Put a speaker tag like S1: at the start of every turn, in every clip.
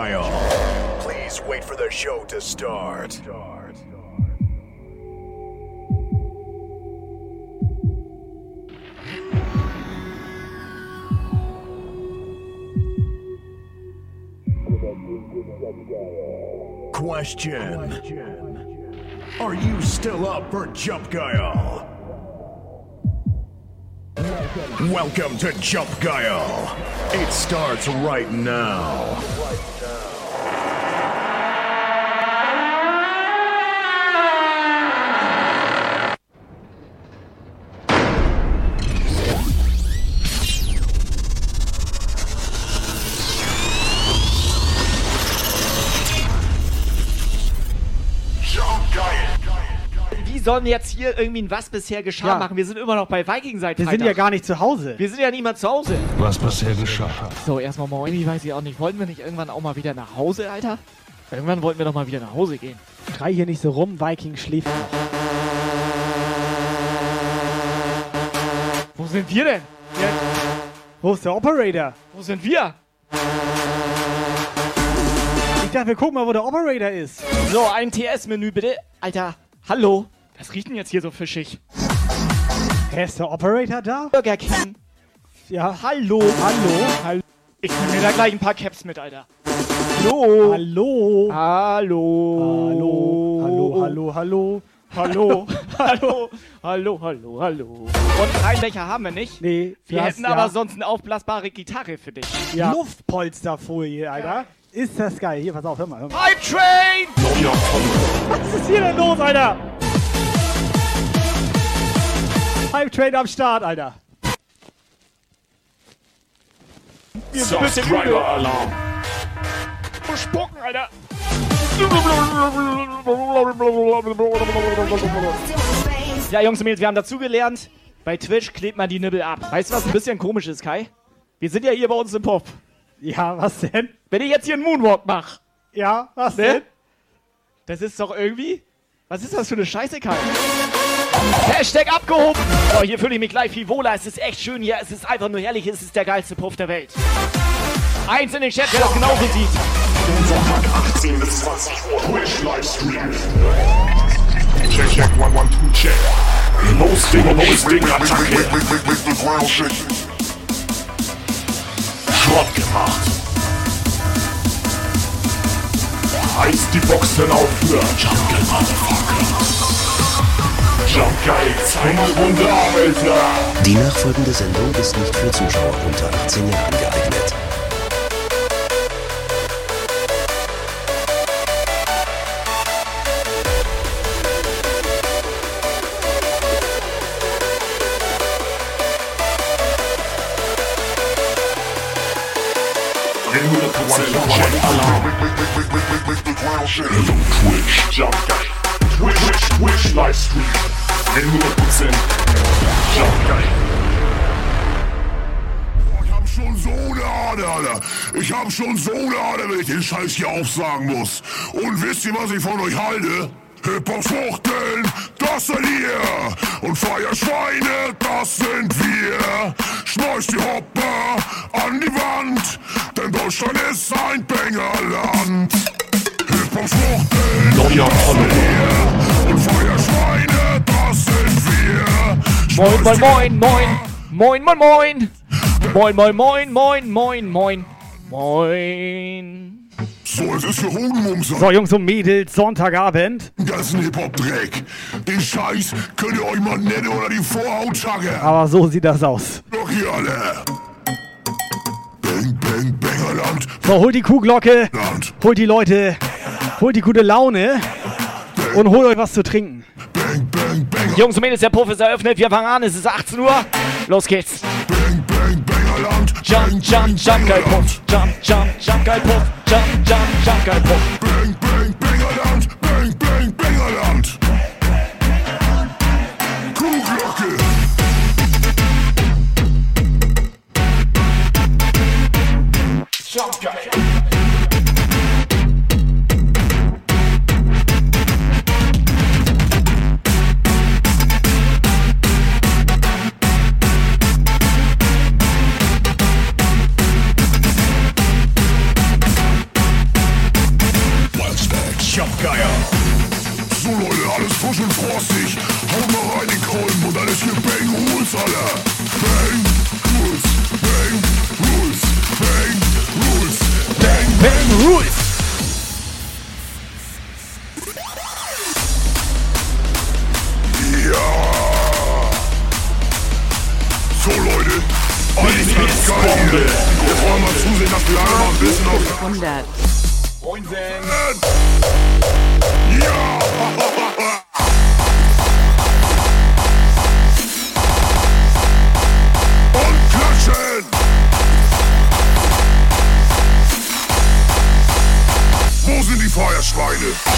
S1: Guile. Please wait for the show to start. Question. Are you still up for Jump Guile? Welcome to Jump Guile. It starts right now.
S2: Sollen wir jetzt hier irgendwie ein Was bisher geschah
S3: Ja.
S2: machen? Wir sind immer noch bei Viking seit
S3: Wir sind ja gar nicht zu Hause.
S2: Wir sind ja niemand zu Hause.
S4: Was bisher geschah.
S2: So, erstmal moin, ich weiß ich auch nicht. Wollten wir nicht irgendwann auch mal wieder nach Hause, Alter? Irgendwann wollten wir doch mal wieder nach Hause gehen.
S3: Schrei hier nicht so rum, Viking schläft noch.
S2: Wo sind wir denn? Ja,
S3: Wo ist der Operator?
S2: wo sind wir?
S3: Ich dachte, wir gucken mal, wo der Operator ist.
S2: So, ein TS-Menü bitte. Alter, hallo. Was riecht denn jetzt hier so fischig?
S3: Hä, ist der Operator da?
S2: Burger King.
S3: Ja.
S2: Hallo.
S3: Hallo?
S2: Hallo. Ich nehme mir da gleich ein paar Caps mit, Alter.
S3: Hallo? Hallo?
S2: Hallo.
S3: Hallo? Hallo? Hallo?
S2: Hallo. hallo. Hallo, hallo, hallo. Und einen Becher haben wir nicht.
S3: Nee,
S2: Wir hätten aber
S3: ja,
S2: sonst eine aufblasbare Gitarre für dich.
S3: ja. Luftpolsterfolie, Alter. Ist das geil. Hier, pass auf, hör mal. Hör mal.
S2: Hype Train!
S3: Was ist hier denn los, Alter? Hype Train am Start, Alter.
S2: Sind ein bisschen übel.
S4: Subscriber Alarm.
S2: Spucken, Alter. Ja, Jungs und Mädels, wir haben dazugelernt, bei Twitch klebt man die Nibbel ab. Weißt du, was ein bisschen komisch ist, Kai? Wir sind ja hier bei uns im Pop.
S3: Ja, was denn?
S2: Wenn ich jetzt hier einen Moonwalk mache,
S3: Ja, was
S2: ne?
S3: denn?
S2: Das ist doch irgendwie... Was ist das für eine Scheiße, Kai? Hashtag abgehoben! So, hier fühle ich mich gleich viel wohler. Es ist echt schön hier. Es ist einfach nur herrlich. Es ist der geilste Puff der Welt. Eins in den Chat, wer das genauso sieht.
S4: Sonntag 18 bis 20 Uhr. Twitch Livestream. Check, check, one, one, two, check. Hosting, Hosting, Attacke. Schrott gemacht. Heißt die Boxen auf für Jungle Motherfucker. Jump Guy, Zeigelrunde, Alter.
S5: Die nachfolgende Sendung ist nicht für Zuschauer unter 18 Jahren geeignet.
S4: Hello Twitch, Jump Guy. Twitch, Twitch, Twitch, Livestream. 100% Jump Guy.
S6: Ich hab schon so eine Ader, Alter. Ich hab schon so eine Ader, wenn ich den Scheiß hier aufsagen muss. Und wisst ihr, was ich von euch halte? Hip-Hop-Schwuchteln, das seid ihr. Und Feierschweine, das sind wir. Schmeißt die Hopper an die Wand, denn Deutschland ist ein Bangerland. Hip-Hop-Schwuchteln,
S4: Neuer Follower.
S6: und Feuerschweine, das sind wir.
S2: Moin, moin, moin, moin. Moin, moin, moin. Moin, moin, moin, moin, moin, moin. Moin.
S6: So, es ist für Hodenmumser.
S3: So, Jungs und Mädels, Sonntagabend.
S6: Den ganzen Hip-Hop-Dreck. Den Scheiß könnt ihr euch mal nett oder die Vorhaut schacken.
S3: Aber so sieht das aus.
S6: Doch hier alle. Bang, bang, Bangerland.
S3: So, holt die Kuhglocke,
S6: Land.
S3: holt die Leute, holt die gute Laune und holt euch was zu trinken.
S6: Bang, bang, bang.
S2: Jungs und Mädels, der Puff ist eröffnet. Wir fangen an. Es ist 18 Uhr. Los geht's.
S6: Bang, bang, Bangerland.
S2: Jump, jump, jump, geil Puff. Jump, jump, jump, geil Puff. Jump, jump, jump, geil Puff.
S6: Bang, bang, Bangerland. Bang, bang, Bangerland. Kuhglocke.
S4: Jump Guy.
S6: Bang Rules,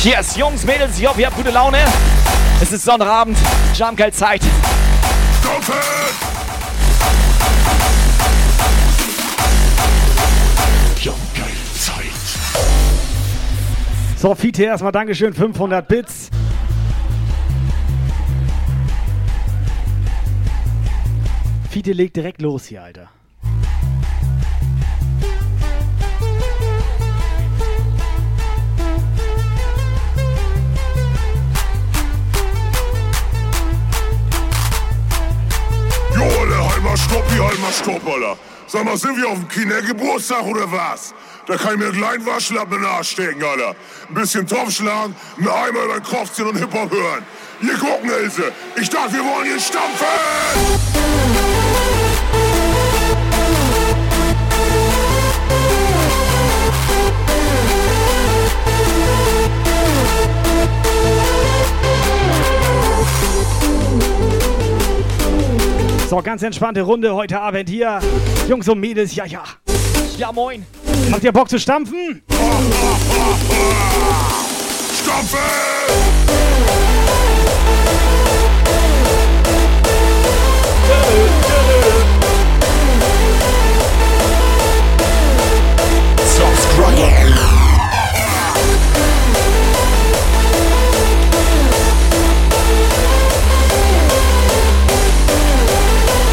S2: Yes, Jungs, Mädels, ich hoffe, ihr habt gute Laune. Es ist Sonnabend!
S4: Jumpgeil Zeit.
S3: So, Fiete, erstmal Dankeschön, 500 Bits. Fiete legt direkt los hier, Alter.
S6: Alter, halt mal Stopp hier, halt mal Stopp, Alter. Sag mal, sind wir auf dem Kindergeburtstag oder was? Da kann ich mir einen kleinen Waschlappen in Alter. Ein bisschen Topf schlagen, einen Eimer über den Kopf ziehen und Hip-Hop hören. Hier gucken, Ilse. Ich dachte, wir wollen hier stampfen!
S3: So, ganz entspannte Runde heute Abend hier. Jungs und Mädels, ja, ja.
S2: Ja, moin.
S3: Habt ihr Bock zu stampfen?
S6: Stampfen!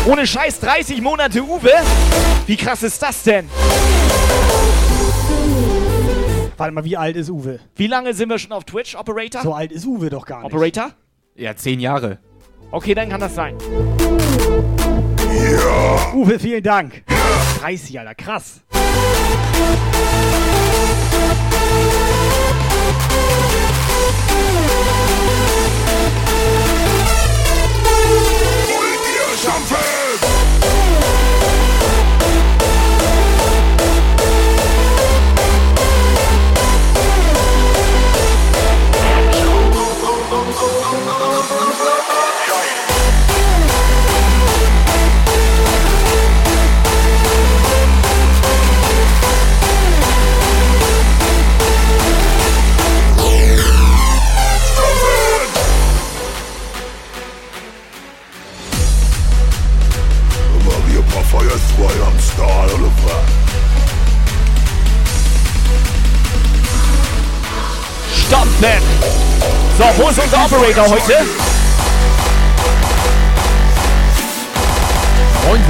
S2: Ohne Scheiß 30 Monate Uwe? Wie krass ist das denn?
S3: Warte mal, wie alt ist Uwe?
S2: Wie lange sind wir schon auf Twitch, Operator?
S3: So alt ist Uwe doch gar nicht.
S2: Operator?
S7: Ja, zehn Jahre.
S2: Okay, dann kann das sein.
S3: Uwe, vielen Dank. 30, Alter, krass.
S6: Wollt Oder was?
S2: Stampfen! So, wo ist unser Operator heute?
S6: Und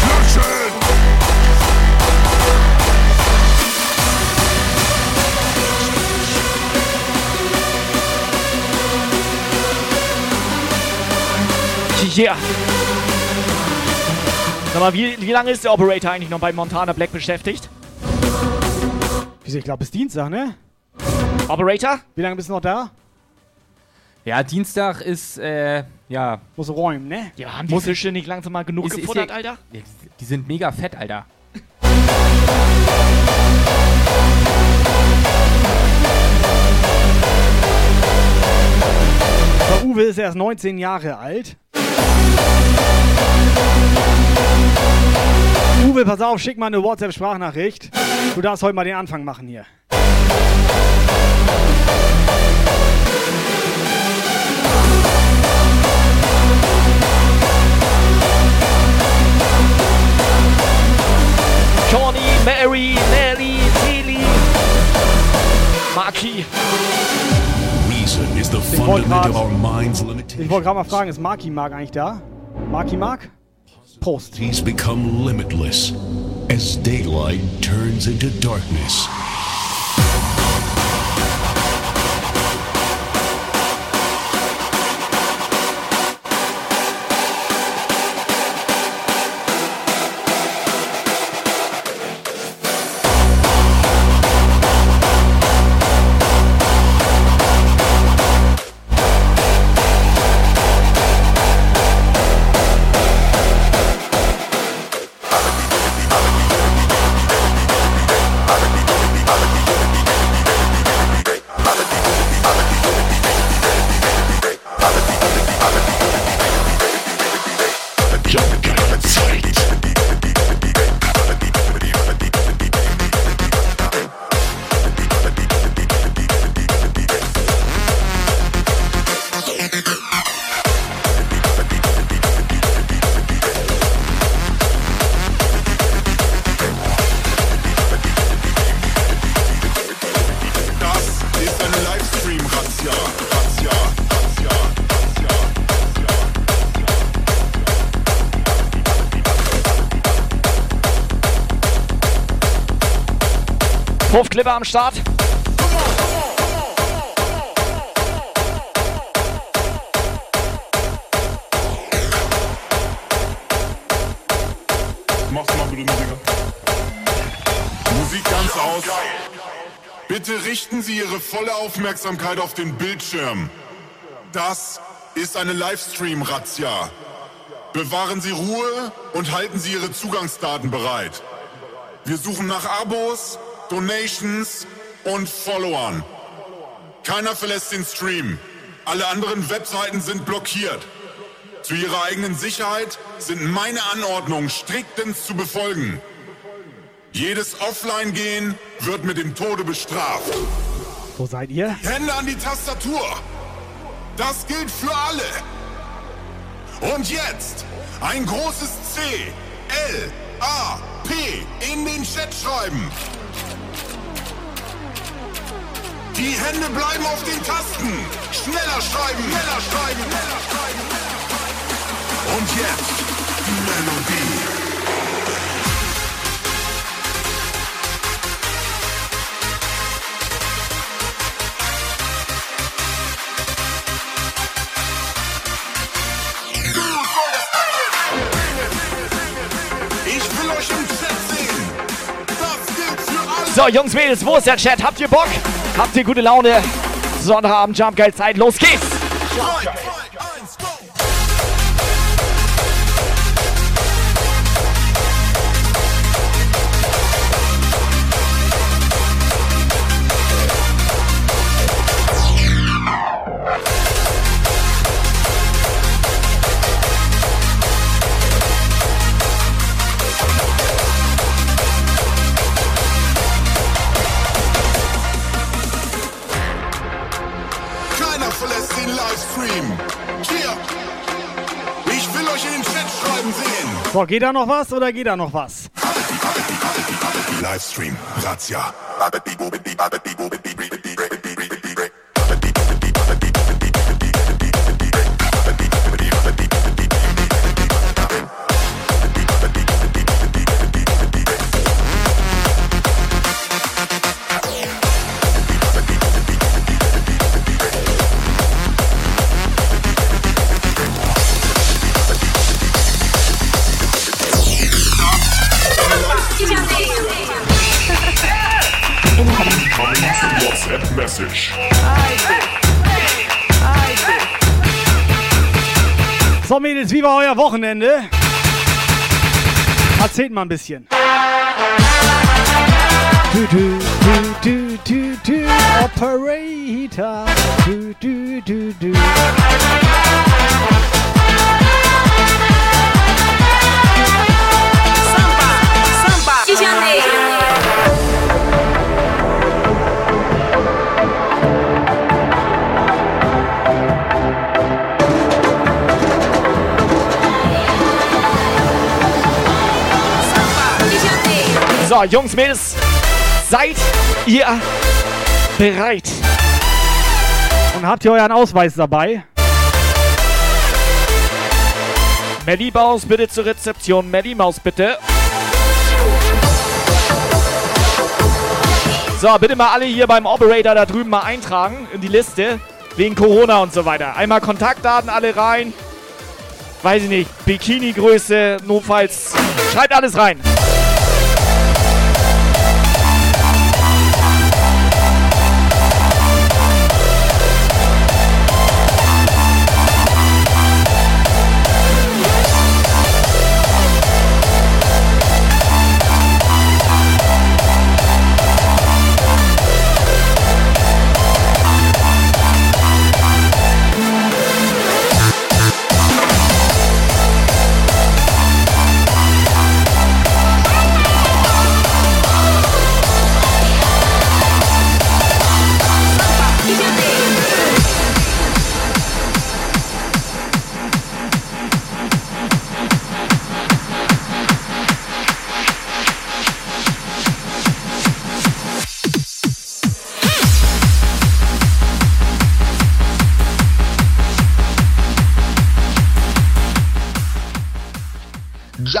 S6: klatschen!
S2: Yeah. Sag mal, wie, wie lange ist der Operator eigentlich noch bei Montana Black beschäftigt?
S3: Wieso, ich glaube, es ist Dienstag, ne?
S2: Operator?
S3: Wie lange bist du noch da?
S7: Ja, Dienstag ist, äh, ja.
S3: Muss räumen, ne?
S2: Ja, haben die Fische nicht langsam mal genug
S7: Ist- ist
S2: gefuttert,
S7: ja-
S2: Alter?
S7: ja, die- Die sind mega fett, Alter.
S3: Uwe ist erst 19 Jahre alt. Uwe, pass auf, schick mal eine WhatsApp-Sprachnachricht. Du darfst heute mal den Anfang machen hier.
S2: Johnny, Mary, Nelly, Tilly, Maki.
S3: Ich wollte gerade mal fragen, ist Marky Mark eigentlich da? Marky Mark? Post.
S4: He's become limitless as daylight turns into darkness.
S2: Puffklipper am Start.
S8: Mach's mal bitte, Musiker. Musik ganz aus. Bitte richten Sie Ihre volle Aufmerksamkeit auf den Bildschirm. Das ist eine Livestream-Razzia. Bewahren Sie Ruhe und halten Sie Ihre Zugangsdaten bereit. Wir suchen nach Abos, Donations und Followern. Keiner verlässt den Stream. Alle anderen Webseiten sind blockiert. Zu Ihrer eigenen Sicherheit sind meine Anordnungen striktens zu befolgen. Jedes Offline-Gehen wird mit dem Tode bestraft.
S3: Wo seid ihr?
S8: Hände an die Tastatur. Das gilt für alle. Und jetzt ein großes C, L, A, P in den Chat schreiben. Die Hände bleiben auf den Tasten. Schneller schreiben, schneller schreiben, schneller schreiben. Und jetzt die Melodie.
S2: So, Jungs, Mädels, wo ist der Chat? Habt ihr Bock? Habt ihr gute Laune? Sonnabend, Jump Geil Zeit, los geht's!
S8: Drei,
S3: So, geht da noch was oder geht da noch was?
S8: Livestream. Razzia.
S4: Message.
S3: So, Mädels, wie war euer Wochenende? Erzählt mal ein bisschen. Du, du, du, du, du, du, Operator. Du, du, du, du.
S2: So, Jungs, Mädels, seid ihr bereit?
S3: Und habt ihr euren Ausweis dabei?
S2: Melly Maus bitte zur Rezeption. Melly Maus bitte. So, bitte mal alle hier beim Operator da drüben mal eintragen in die Liste. Wegen Corona und so weiter. Einmal Kontaktdaten alle rein. Weiß ich nicht. Bikini-Größe, notfalls. Schreibt alles rein.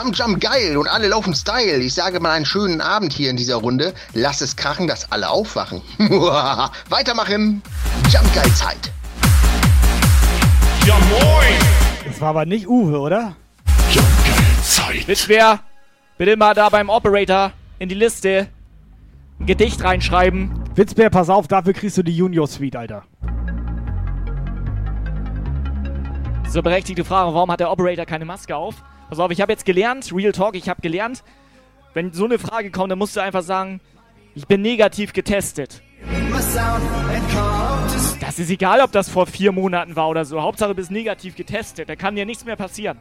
S9: Jump, Jump, geil und alle laufen Style. Ich sage mal einen schönen Abend hier in dieser Runde. Lass es krachen, dass alle aufwachen. Weitermachen. Jump, geil Zeit.
S4: Ja moin!
S3: Das war aber nicht Uwe, oder?
S4: Jump geil Zeit.
S2: Witzwer, bitte mal da beim Operator in die Liste ein Gedicht reinschreiben.
S3: Witzbär, pass auf, dafür kriegst du die Junior Suite, Alter.
S2: So berechtigte Frage, warum hat der Operator keine Maske auf? Pass auf, ich habe jetzt gelernt, Real Talk, ich habe gelernt, wenn so eine Frage kommt, dann musst du einfach sagen, ich bin negativ getestet. Das ist egal, ob das vor vier Monaten war oder so. Hauptsache, du bist negativ getestet. Da kann dir nichts mehr passieren.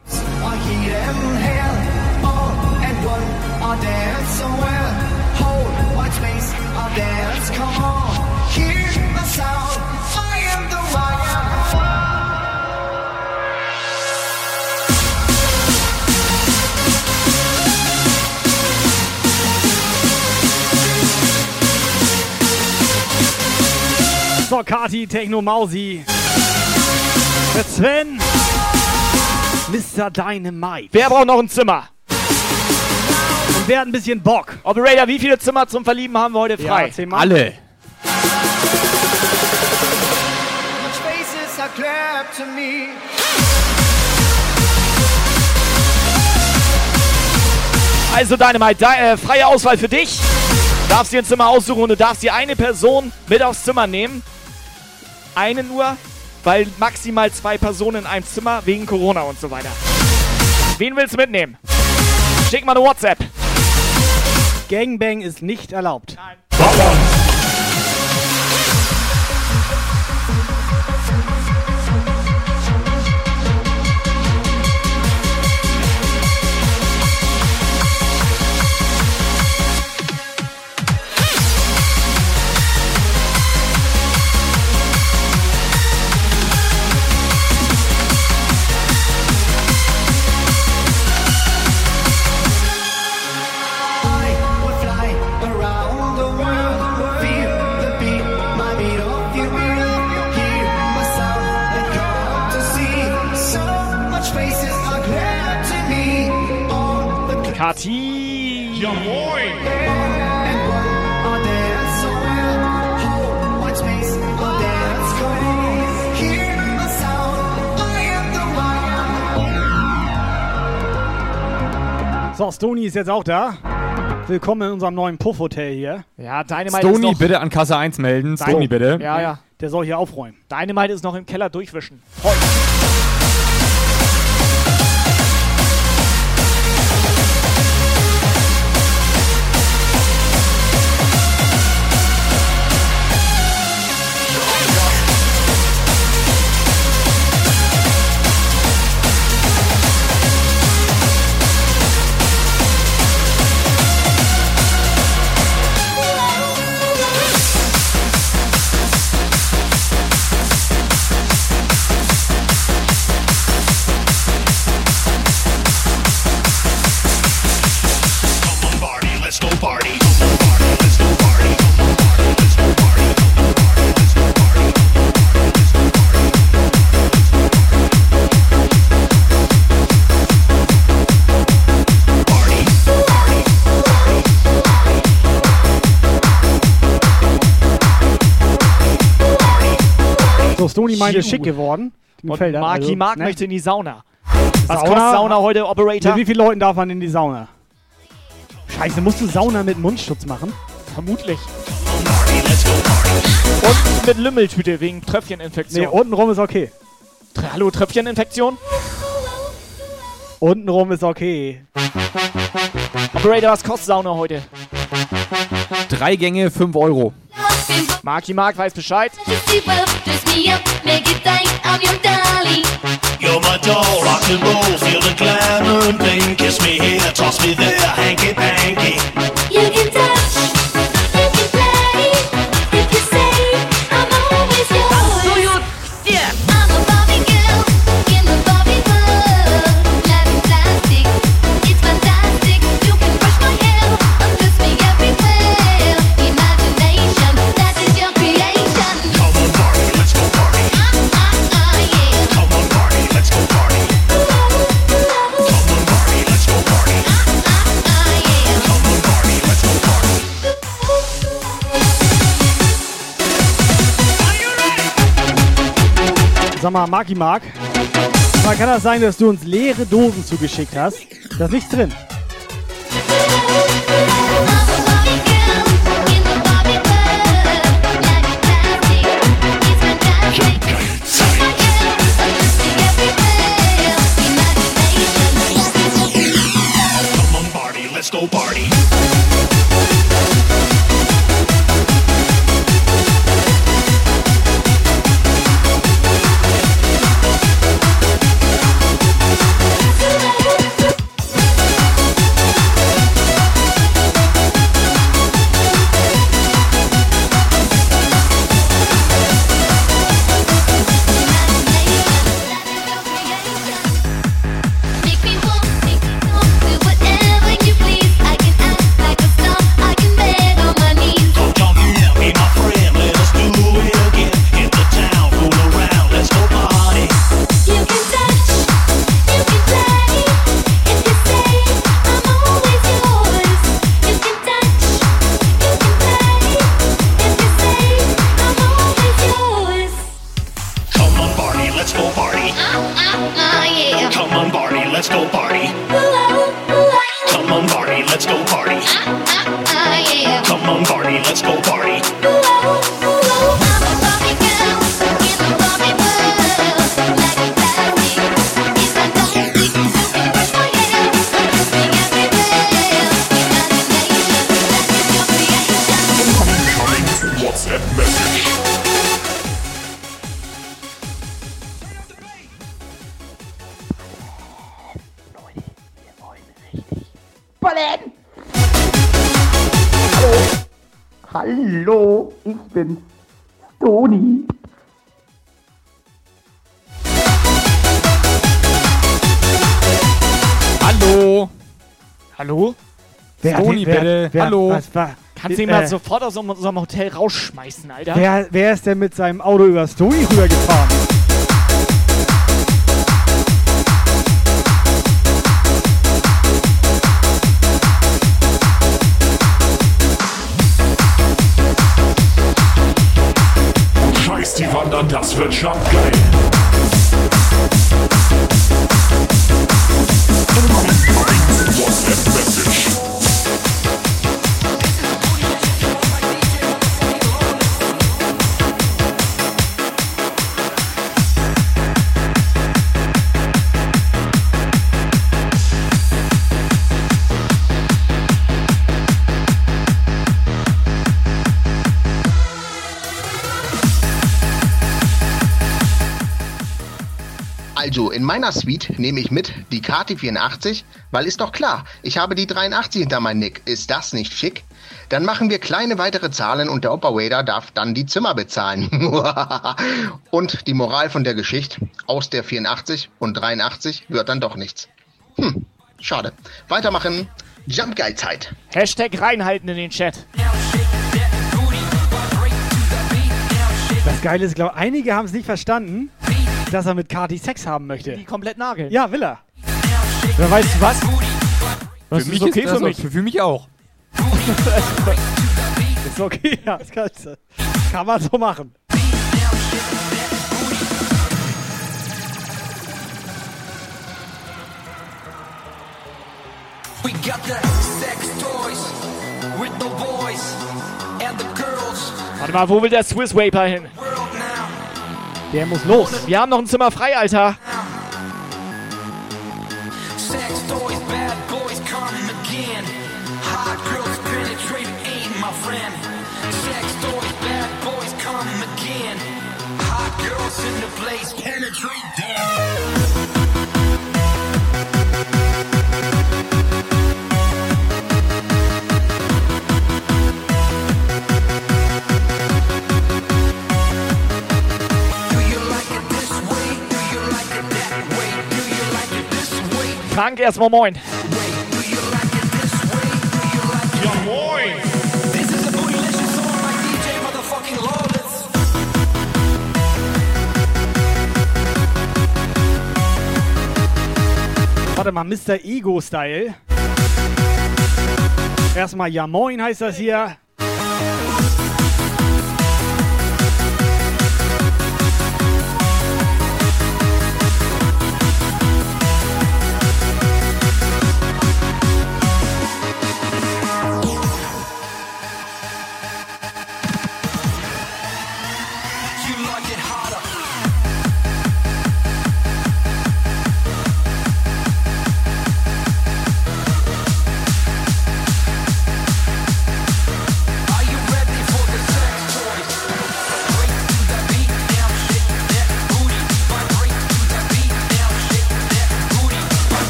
S3: So, Kati, Techno Mausi. Der Sven. Mr. Dynamite.
S2: Wer braucht noch ein Zimmer?
S3: Und wer hat ein bisschen Bock?
S2: Operator, wie viele Zimmer zum Verlieben haben wir heute frei?
S3: Ja, zehn Mal.
S7: Alle.
S2: Also Dynamite, de äh, freie Auswahl für dich. Darfst dir ein Zimmer aussuchen und du darfst dir eine Person mit aufs Zimmer nehmen. Eine nur, weil maximal zwei Personen in einem Zimmer wegen Corona und so weiter. Wen willst du mitnehmen? Schick mal eine WhatsApp.
S3: Gangbang ist nicht erlaubt.
S2: Kati.
S4: Ja moin!
S3: So, Stony ist jetzt auch da. Willkommen in unserem neuen Puff-Hotel hier.
S2: Ja, Dynamite
S7: Stony
S2: ist noch...
S7: bitte an Kasse 1 melden. Stony bitte.
S2: Ja, ja.
S3: Der soll hier aufräumen.
S2: Dynamite ist noch im Keller durchwischen.
S10: Party,
S3: So, Stony meinte, schick geworden.
S2: Und. Marky
S3: Also,
S2: Mark
S3: ne?
S2: möchte in die Sauna. Was
S3: Sauna?
S2: kostet Sauna heute, Operator?
S3: Mit wie vielen Leuten darf man in die Sauna? Scheiße, musst du Sauna mit Mundschutz machen?
S2: Vermutlich. Und mit Lümmeltüte wegen Tröpfcheninfektion.
S3: Nee, untenrum ist okay.
S2: Hallo, Tröpfcheninfektion?
S3: Untenrum ist okay.
S2: Operator, was kostet Sauna heute?
S7: Drei Gänge, 5 Euro.
S2: Marky Mark weiß Bescheid.
S10: You're my doll, rock and roll, feel the glamour and bling. Kiss me here, toss me there, hanky panky.
S11: You can touch,
S3: Sag mal, Marki Mark. Mal kann das sein, dass du uns leere Dosen zugeschickt hast? Da ist nichts drin.
S11: Let's go party.
S3: Wer,
S7: Hallo.
S3: Was, war,
S2: Kannst du ihn
S3: äh,
S2: mal sofort aus unserem Hotel rausschmeißen, Alter?
S3: wer, wer ist denn mit seinem Auto über Stony rübergefahren?
S4: Scheiß die Wandern, das wird schon
S9: meiner Suite nehme ich mit die KT84, weil ist doch klar, ich habe die 83 hinter meinem Nick. Ist das nicht schick? Dann machen wir kleine weitere Zahlen und der Operator darf dann die Zimmer bezahlen. und die Moral von der Geschichte, aus der 84 und 83 wird dann doch nichts. Hm, schade. Weitermachen. Jump Guy Zeit.
S2: Hashtag reinhalten in den Chat.
S3: Das Geile ist, glaube einige haben es nicht verstanden, dass er mit Kati Sex haben möchte.
S2: Die komplett nageln.
S3: Ja, will er.
S2: Wer weißt du was? Das
S7: für
S2: ist
S7: mich
S2: okay
S7: ist
S2: für mich.
S7: Für, für mich auch.
S3: Ist okay, ja, das kannst du. Kann man so machen.
S12: We got the sex toys with the boys and the girls.
S2: Warte mal, wo will der Swiss Vaper hin?
S3: Der muss los.
S2: Wir haben noch ein Zimmer frei, Alter.
S12: Sex toys, bad boys come
S2: Frank, erstmal moin.
S4: Ja, moin!
S3: Warte mal, Mr. Ego-Style. Erstmal Ja Moin heißt das hier.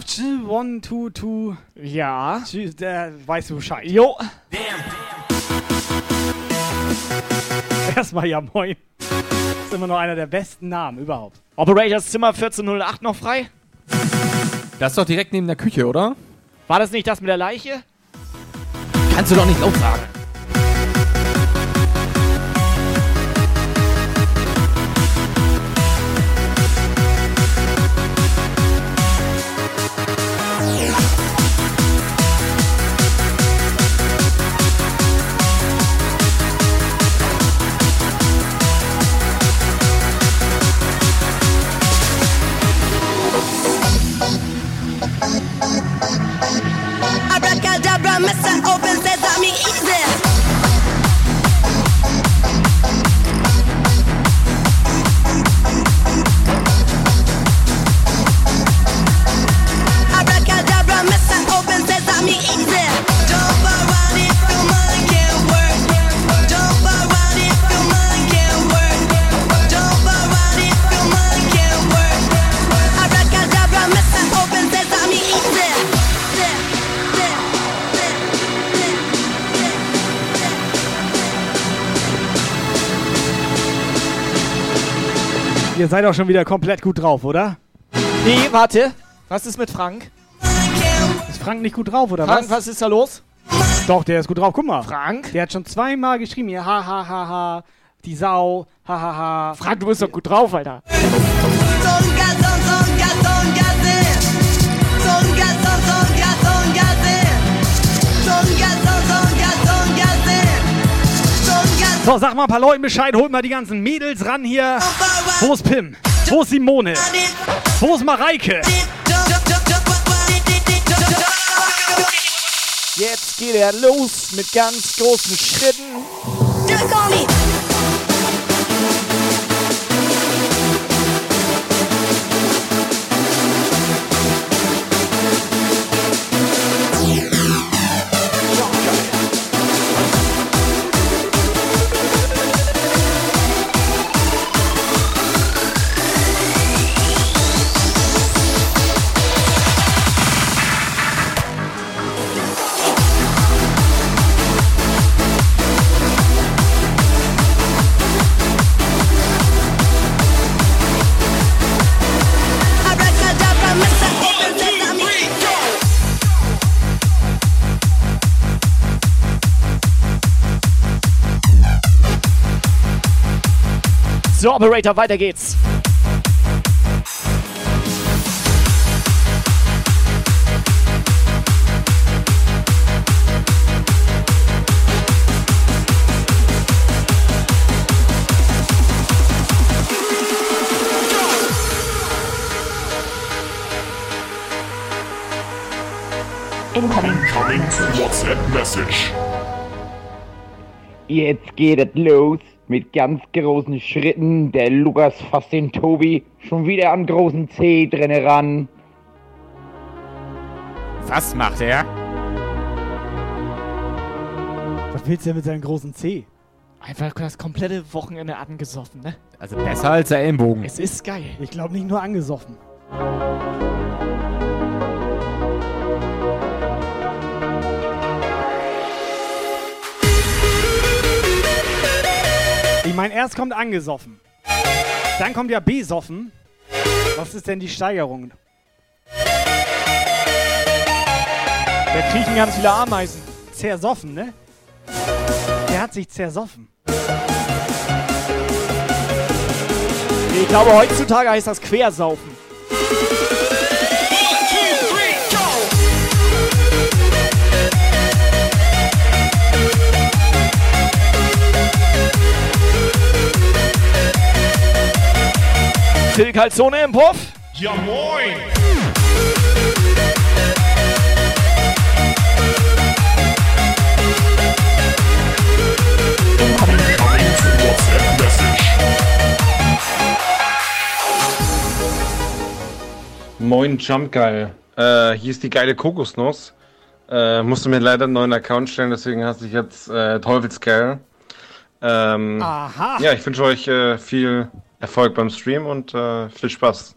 S3: Auf. 1, 2, 2.
S2: Ja.
S3: Der weißt du Bescheid.
S2: Jo.
S3: Erstmal ja moin. ist immer noch einer der besten Namen überhaupt.
S2: Operators Zimmer 1408 noch frei?
S7: Das ist doch direkt neben der Küche, oder?
S2: War das nicht das mit der Leiche?
S7: Kannst du doch nicht laut sagen.
S13: mess I open.
S3: Ihr seid auch schon wieder komplett gut drauf, oder?
S2: Nee, warte. Was ist mit Frank?
S3: Ist Frank nicht gut drauf, oder
S2: Frank,
S3: was?
S2: was ist da los?
S3: Doch, der ist gut drauf. Guck mal.
S2: Frank?
S3: Der hat schon zweimal geschrieben hier. Ha, ha, ha, ha. Die Sau. Ha, ha, ha.
S2: Frank, du bist doch gut drauf, Alter.
S3: So, sag mal ein paar Leuten Bescheid. Holt mal die ganzen Mädels ran hier. Wo ist Pim? Wo ist Simone? Wo ist Mareike?
S2: Jetzt geht er los mit ganz großen Schritten. So, Operator, weiter geht's.
S6: Incoming WhatsApp Message.
S14: Jetzt geht es los mit ganz großen Schritten. Der Lukas fasst den Tobi schon wieder am großen C drinne ran.
S7: Was macht er?
S3: Was willst du denn mit seinem großen C?
S2: Einfach das komplette Wochenende angesoffen, ne?
S7: Also besser als der Ellenbogen.
S2: Es ist geil.
S3: Ich glaube nicht nur angesoffen. Meine, erst kommt angesoffen. Dann kommt ja besoffen. Was ist denn die Steigerung?
S2: Da kriechen ganz viele Ameisen.
S3: Zersoffen, ne? Der hat sich zersoffen.
S2: Ich glaube, heutzutage heißt das Quersaufen. Till Calzone im Puff.
S6: Ja moin!
S15: Moin Jumpgeil. Äh, hier ist die geile Kokosnuss. Äh, musste mir leider einen neuen Account stellen, deswegen heiße ich jetzt äh, Teufelskerl. Ähm,
S3: Aha.
S15: Ja, ich wünsche euch äh, viel Erfolg beim Stream und äh, viel Spaß.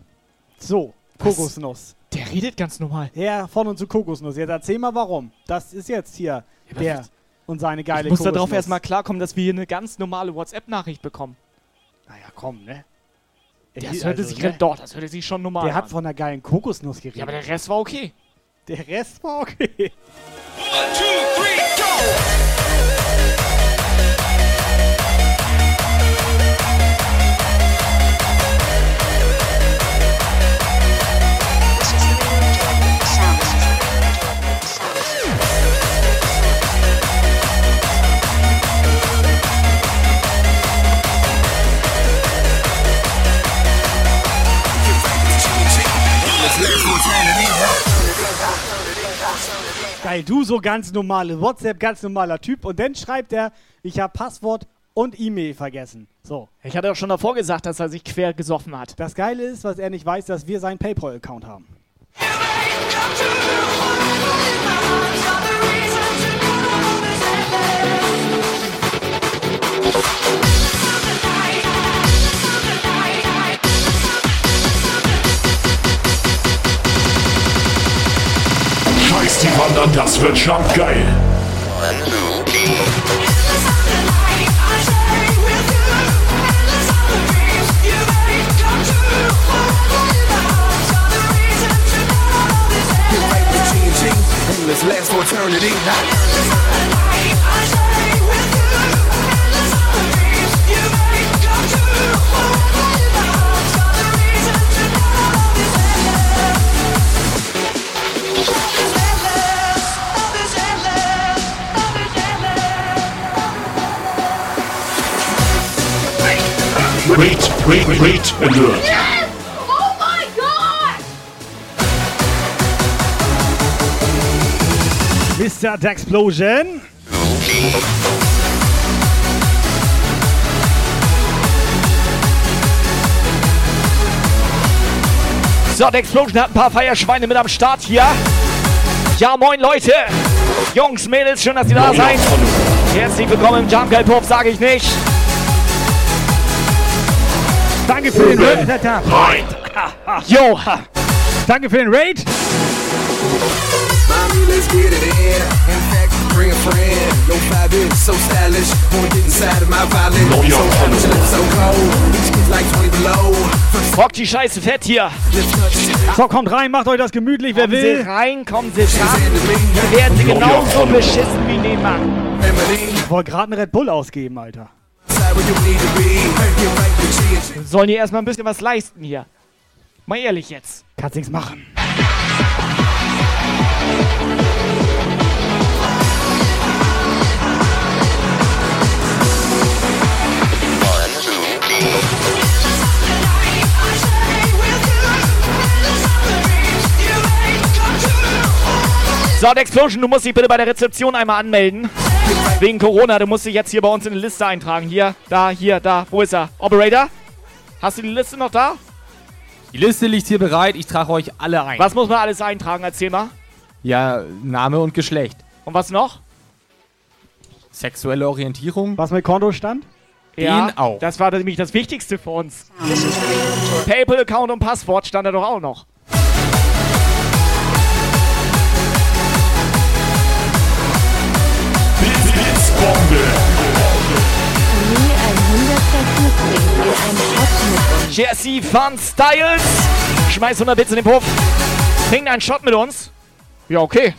S3: So, Kokosnuss.
S2: Der redet ganz normal.
S3: Ja, von und zu Kokosnuss. Jetzt erzähl mal warum. Das ist jetzt hier der und seine geile
S2: Ich muss
S3: Kokosnuss.
S2: darauf erstmal klarkommen, dass wir hier eine ganz normale WhatsApp-Nachricht bekommen.
S3: Naja, komm, ne?
S2: Das
S3: Also,
S2: hörte sich,
S3: ne?
S2: doch, das hörte sich schon normal
S3: Der hat
S2: an.
S3: von einer geilen Kokosnuss geredet.
S2: Ja, aber der Rest war okay.
S3: Der Rest war okay. Geil, du so ganz normale WhatsApp, ganz normaler Typ. Und dann schreibt er, ich habe Passwort und E-Mail vergessen. So.
S2: Ich hatte auch schon davor gesagt, dass er sich quer gesoffen hat.
S3: Das Geile ist, was er nicht weiß, dass wir seinen PayPal-Account haben.
S4: Scheiß die Wandern, das wird jump geil.
S12: Let's last for eternity.
S4: Wait, wait, wait, alert.
S13: Oh my god!
S3: Mr. Dexplosion.
S2: So, der Explosion hat ein paar Feierschweine mit am Start hier. Ja, moin Leute. Jungs, Mädels, schön, dass ihr da seid. Herzlich willkommen im Jump Pop, sage ich nicht.
S3: Danke für den Raid.
S2: Jo.
S3: Danke für den Raid.
S12: Mommy, let's get it in. In fact, bring a friend. Yo, five is so stylish. Wanna get inside of my violin.
S4: Yeah.
S12: So hot, your lips so cold. Each kid's like 20 below.
S2: Rock die Scheiße fett hier.
S3: So, kommt rein, macht euch das gemütlich, wer
S2: Kommen Sie
S3: will.
S2: rein, kommen Sie ran.
S12: Into me.
S2: Hier werden Sie genauso beschissen wie nebenan.
S3: Ich wollte gerade einen Red Bull ausgeben, Alter.
S2: Sollen die erstmal ein bisschen was leisten hier. Mal ehrlich jetzt.
S3: Kannst nichts machen.
S2: So, der Explosion, du musst dich bitte bei der Rezeption einmal anmelden. Wegen Corona, du musst dich jetzt hier bei uns in die Liste eintragen. Hier, da, hier, da. Wo ist er? Operator? Hast du die Liste noch da?
S7: Die Liste liegt hier bereit. Ich trage euch alle ein.
S2: Was muss man alles eintragen? Erzähl mal.
S7: Ja, Name und Geschlecht.
S2: Und was noch?
S7: Sexuelle Orientierung.
S3: Was mit Kontostand?
S2: Ja,
S7: Den auch.
S2: Das war nämlich das Wichtigste für uns. PayPal-Account und Passwort stand da doch auch noch. Jesse Fun Styles. Schmeiß 100 Bits in den Puff. Trinkt einen Shot mit uns. Ja, okay.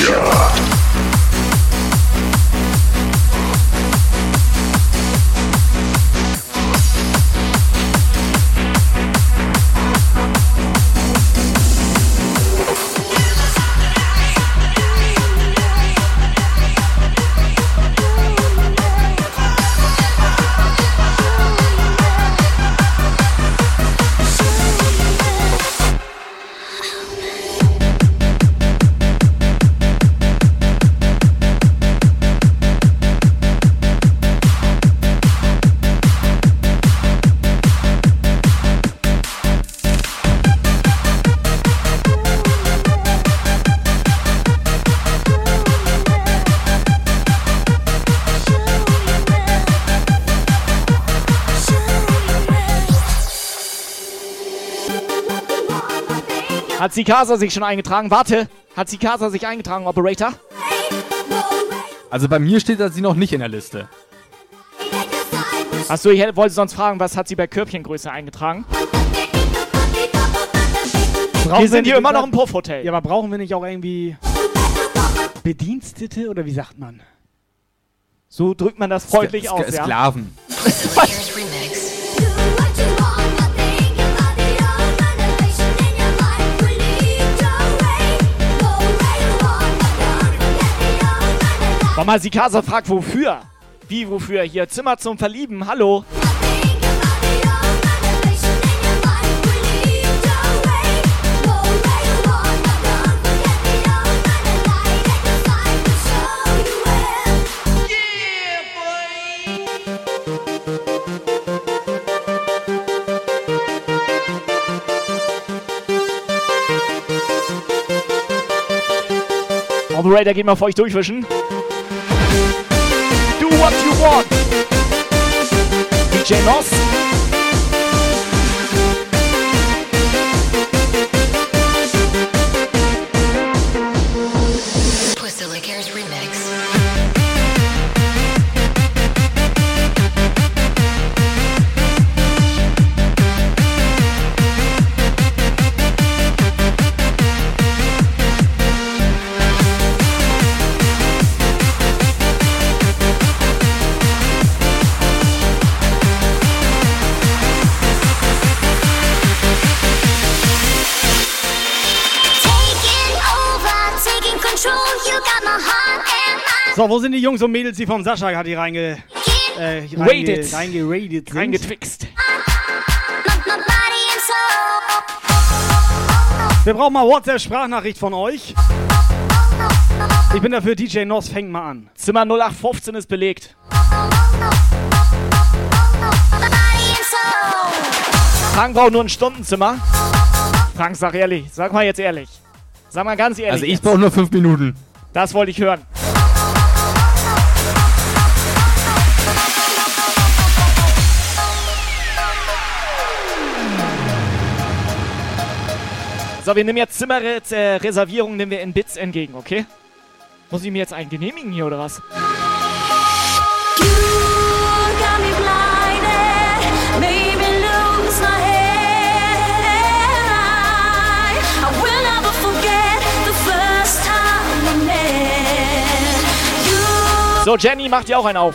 S4: Show.
S16: Hat Sikasa sich schon eingetragen? Warte. Hat Sikasa sich eingetragen, Operator?
S7: Also bei mir steht sie noch nicht in der Liste.
S16: Achso, ich hätte- wollte sonst fragen, was hat sie bei Körbchengröße eingetragen?
S3: Brauchen
S16: Wir sind hier immer noch im Puffhotel.
S3: Ja, aber brauchen wir nicht auch irgendwie Bedienstete oder wie sagt man?
S16: So drückt man das freundlich
S7: Sk-
S16: aus, ja?
S7: Sklaven.
S16: Warum mal, Sikasa fragt, wofür? Wie, wofür? Hier, Zimmer zum Verlieben, hallo? Operator, geht mal für euch durchwischen. What you want. DJ Noss.
S3: So, wo sind die Jungs und Mädels, die vom Sascha hat die reinge... Äh, reinge
S16: Rated.
S3: Reingeradet sind?
S16: Reingetwixt.
S3: Wir brauchen mal WhatsApp-Sprachnachricht von euch. Ich bin dafür, DJ Noss, fängt mal an.
S16: Zimmer 0815 ist belegt. Frank braucht nur ein Stundenzimmer. Frank, sag ehrlich. Sag mal jetzt ehrlich. Sag mal ganz ehrlich.
S7: Also ich brauche nur fünf Minuten.
S16: Das wollte ich hören. So, wir nehmen jetzt Zimmerreservierung, nehmen wir in Bits entgegen, okay? Muss ich mir jetzt einen genehmigen hier oder was? So, Jenny, macht dir auch einen auf.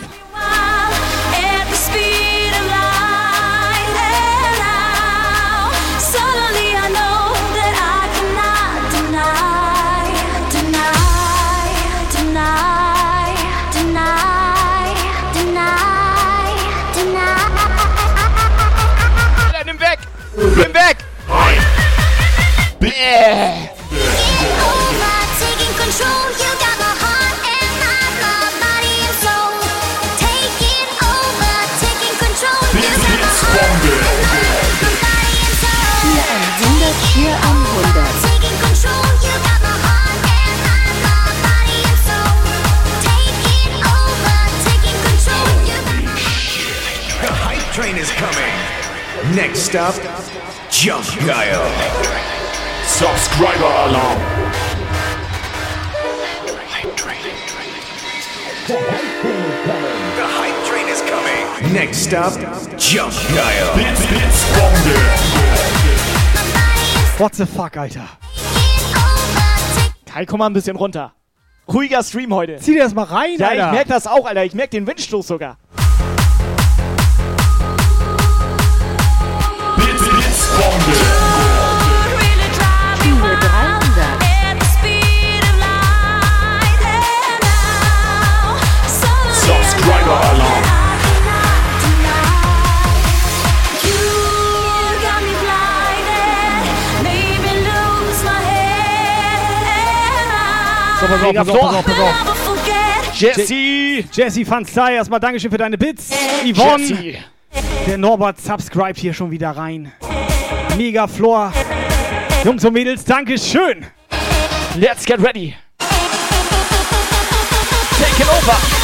S1: Train is coming. Next up, Jump Guile. Subscriber alarm. The hype train is coming. Next up, Jump Guile. Bits, Bits, Bombe.
S3: What the fuck, Alter?
S16: Kai, komm mal ein bisschen runter. Ruhiger Stream heute.
S3: Zieh dir das mal rein,
S16: Ja,
S3: Alter.
S16: ich merk das auch, Alter. Ich merk den Windstoß sogar.
S1: Bits, Bombe.
S17: Studio 300.
S1: Subscriber alarm.
S3: So, pass auf, pass auf, pass auf.
S16: Jesse!
S3: Jesse van Sly, erstmal Dankeschön für deine Bits. Yvonne,
S16: Jesse.
S3: der Norbert subscribt hier schon wieder rein. Mega Floor. Jungs und Mädels, Dankeschön.
S16: Let's get ready. Take it over.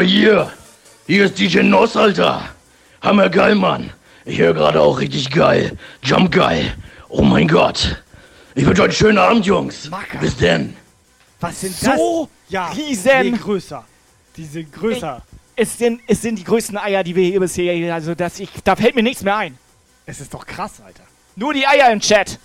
S2: Mal
S18: hier. Hier ist DJ Noss, Alter. Hammergeil, Mann. Ich höre gerade auch richtig geil. Jump geil. Oh mein Gott. Ich wünsche euch einen schönen Abend, Jungs. Bis denn.
S3: Was sind
S19: So
S3: das? Ja,
S19: riesen.
S3: Nee, größer. Die sind größer.
S19: Es sind, es sind die größten Eier, die wir hier bisher. Also, dass ich, da fällt mir nichts mehr ein.
S3: Es ist doch krass, Alter.
S19: Nur die Eier im Chat.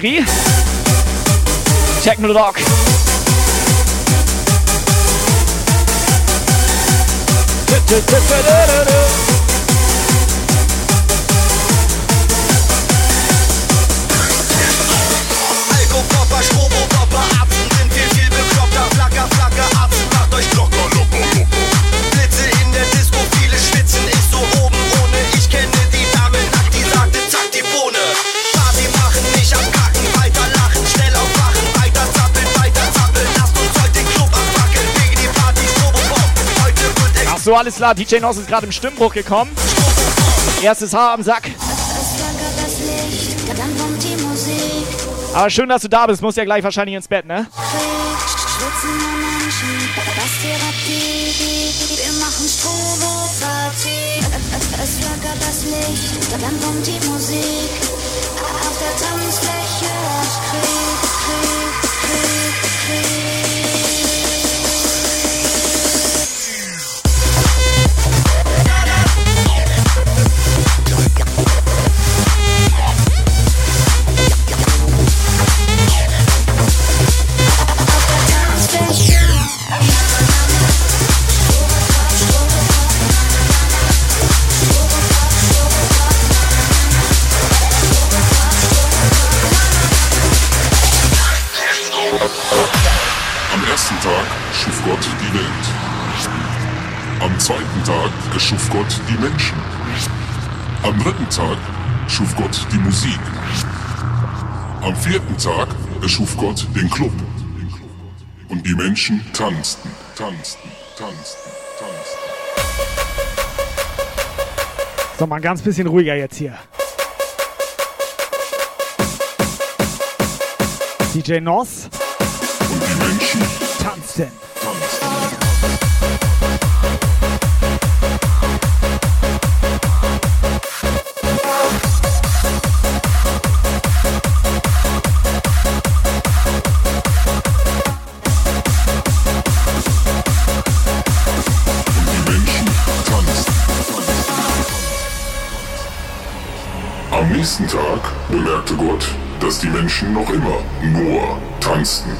S19: Miri? Techno Rock.
S2: So,
S19: alles klar. DJ Noss ist gerade im Stimmbruch gekommen. Erstes Haar am Sack. Aber schön, dass du da bist. Muss ja gleich wahrscheinlich ins Bett, ne?
S16: Es flackert das Licht, dann kommt die Musik.
S20: Die Menschen. Am dritten Tag schuf Gott die Musik. Am vierten Tag erschuf Gott den Club. Und die Menschen tanzten, tanzten, tanzten, tanzten.
S3: So, mal ein ganz bisschen ruhiger jetzt hier. DJ Noss.
S20: Bemerkte Gott, dass die Menschen noch immer nur tanzten.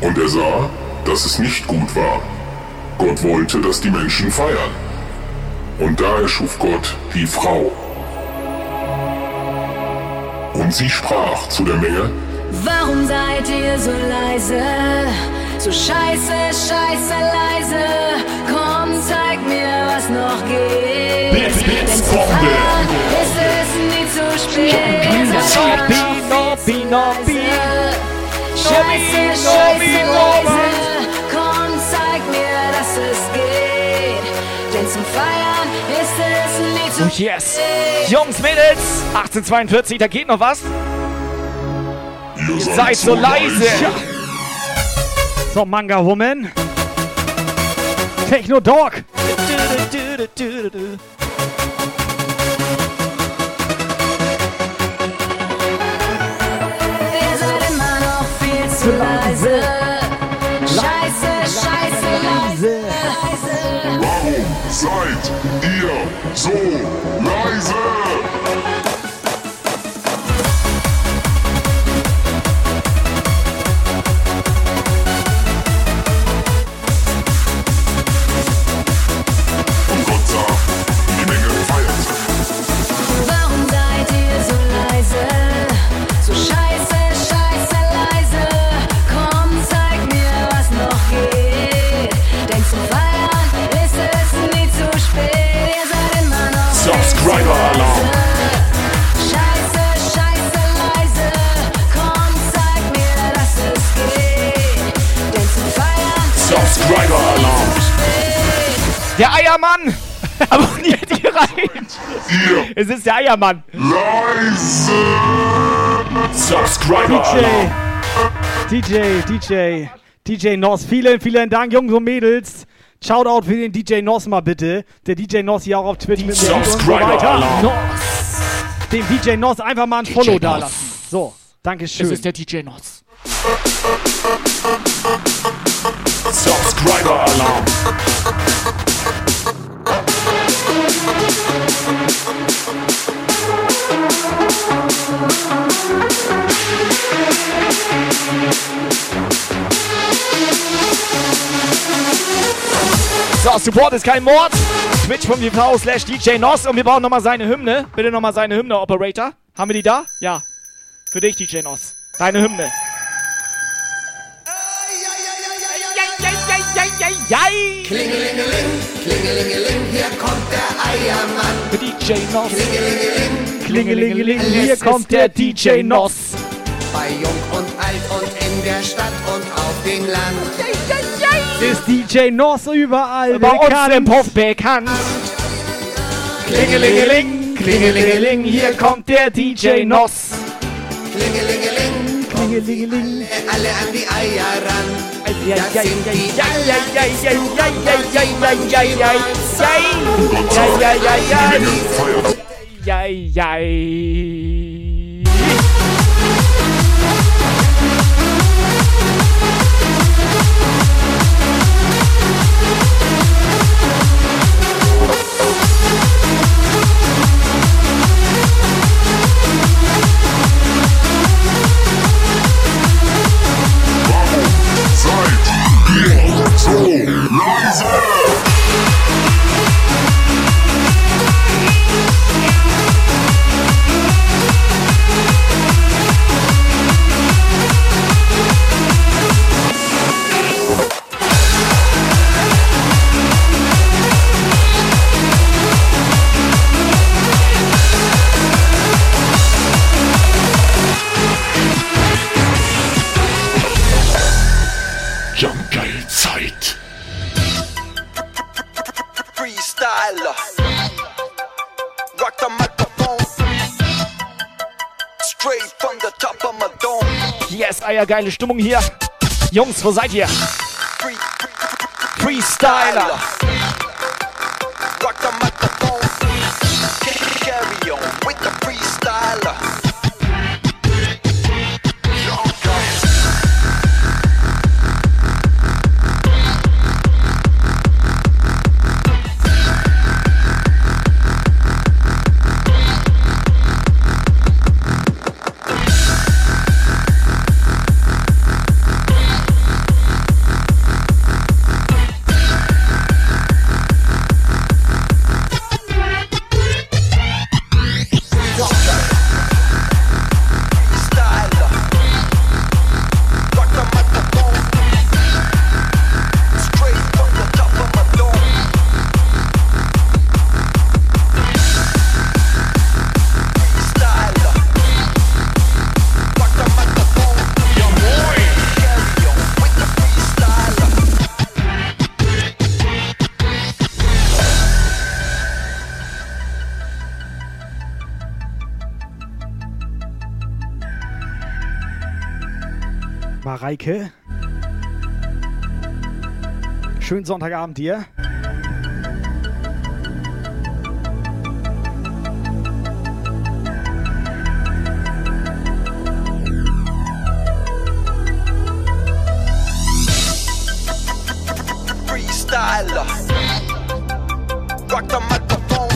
S20: Und er sah, dass es nicht gut war. Gott wollte, dass die Menschen feiern. Und da erschuf Gott die Frau. Und sie sprach zu der Menge,
S21: Warum seid ihr so leise? So scheiße, scheiße leise. Komm, zeig mir, was noch geht. Denn zu
S4: Bombe.
S21: Spät. Zu
S19: Nobby.
S21: leise.
S20: Scheiße, scheiße, leise. Komm, zeig mir, dass es geht. Denn zum Feiern ist es nie zu
S2: Oh yes. Jungs, Mädels, 1842, da geht noch was. Ihr seid so leise.
S3: So, Manga Woman. Techno Dog.
S20: Ihr seid
S21: ihr so
S2: Der Eiermann. Abonniert die rein. Es ist der Eiermann.
S21: Leise. Subscriber-Alarm.
S3: DJ, DJ, DJ Nos. Vielen, vielen Dank, Jungs und Mädels. Shoutout für den DJ Nos mal bitte. Der DJ Nos hier auch auf Twitch mit mir und so weiter. Dem DJ Nos einfach mal ein Follow da lassen. So, Dankeschön.
S2: Das ist der DJ Nos.
S21: Subscriber-Alarm.
S2: So, Support ist kein Mord. Twitch.tv slash DJ Nos und wir brauchen nochmal seine Hymne. Bitte nochmal seine Hymne, Operator. Haben wir die da? Ja. Für dich, DJ Nos. Deine Hymne.
S19: Klingelingeling, klingelingeling, hier kommt Eiermann.
S2: DJ Nos.
S19: Klingelingeling,
S3: Klingelingeling, hier kommt
S2: der DJ Nos.
S19: bei Jung und Alt und in der Stadt und auf dem Land.
S3: Ist DJ Nos überall
S2: Bei uns im Puff bekannt. Klingelingeling, klingelingeling, hier kommt der DJ Nos.
S19: Klingelingeling,
S3: Dingelingeling.
S19: Alle, an die Eier ran. Das sind die Eier, die Eier, die Eier, deserve.
S2: Yes, eiergeile Stimmung hier. Jungs, wo seid ihr?
S19: Free,
S2: Freestyler.
S3: Mareike. Schönen Sonntagabend dir.
S12: freestyler. Rock the microphone.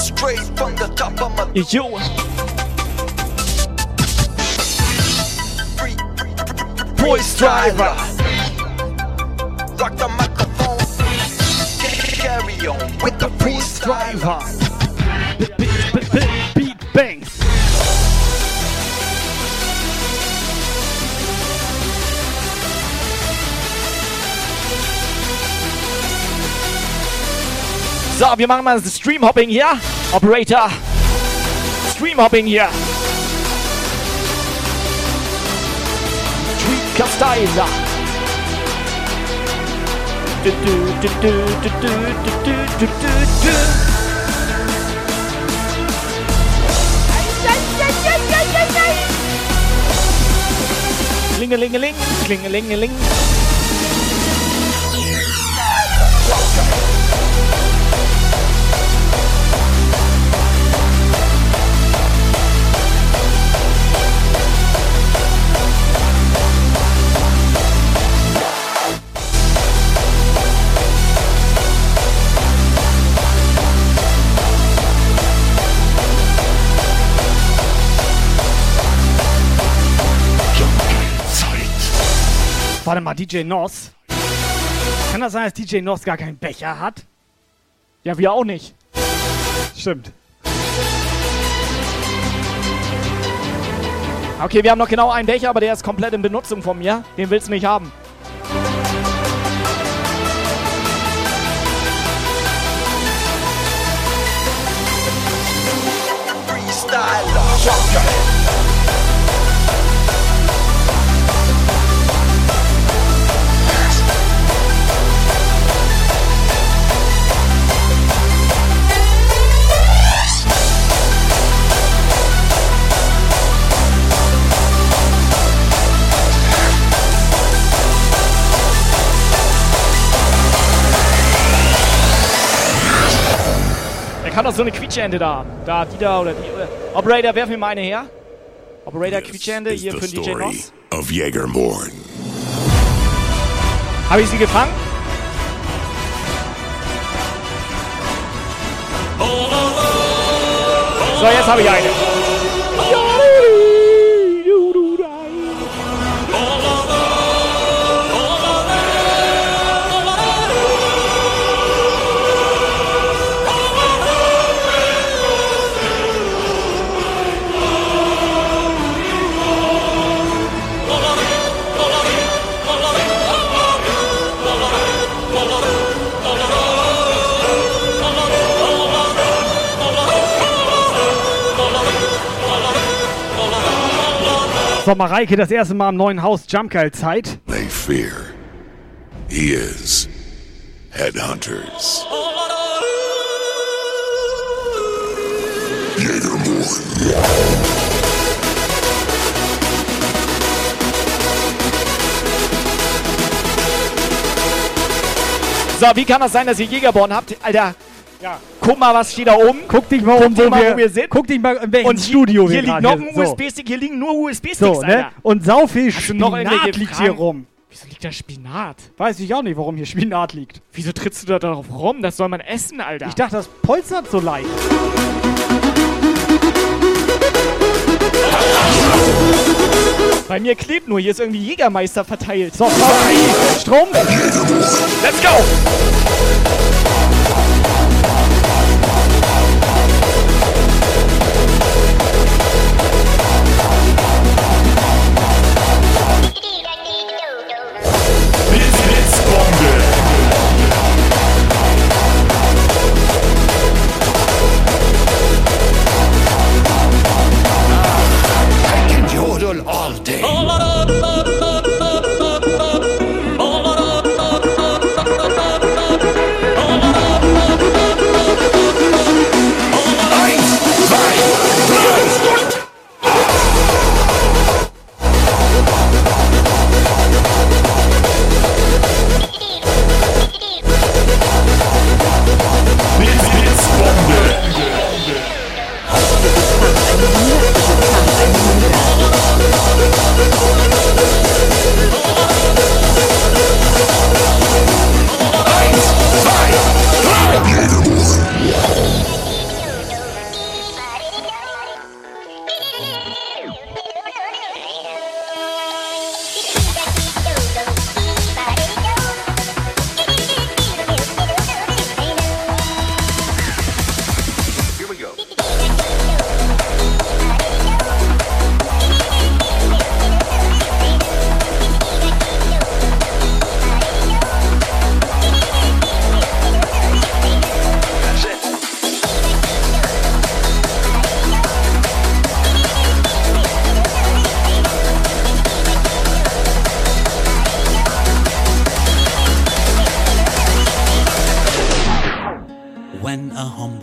S12: Straight from the top of my
S2: Jo.
S12: Voice driver. Rock the microphone. Carry on with the freestyler.
S3: Beat Bangs.
S2: So, wir machen mal das Streamhopping hier. Operator. Stream Hopping hier. Du, du, du. Klingelingeling, klingelingeling.
S3: Warte mal, DJ Nos. Kann das sein, dass DJ Nos gar keinen Becher hat?
S2: Ja, wir auch nicht.
S3: Stimmt.
S2: Okay, wir haben noch genau einen Becher, aber der ist komplett in Benutzung von mir. Den willst du nicht haben.
S12: Freestyler.
S2: Kann doch so eine Quietschende da. Da, die da oder die. Operator, werf mir mal eine her. Operator, Quietschende hier für DJ
S6: story
S2: Nos.
S6: of Jägermorn.
S2: Habe ich sie gefangen? So, jetzt habe ich eine.
S3: So, Mareike, das erste Mal im neuen Haus Jumpgeil Zeit.
S6: They fear. He is Headhunters.
S2: So, wie kann das sein, dass ihr Jägerborn habt? Alter,
S3: Ja.
S2: guck mal, was steht da oben.
S3: Guck dich mal
S2: Guck
S3: um, wo,
S2: mal,
S3: wir,
S2: wo wir sind.
S3: Guck dich mal, in welchem
S2: Und
S3: Studio
S2: hier
S3: wir
S2: liegt noch ein. USB-Stick, hier liegen nur USB-Sticks,
S3: So, ne? Und sau viel
S2: Hast
S3: Spinat liegt hier rum.
S2: Wieso liegt da Spinat?
S3: Weiß ich auch nicht, warum hier Spinat liegt.
S2: Wieso trittst du da darauf rum? Das soll man essen, Alter.
S3: Ich dachte, das polstert so leicht.
S2: Bei mir klebt nur, hier ist irgendwie Jägermeister verteilt.
S3: So, Strom.
S2: Let's go!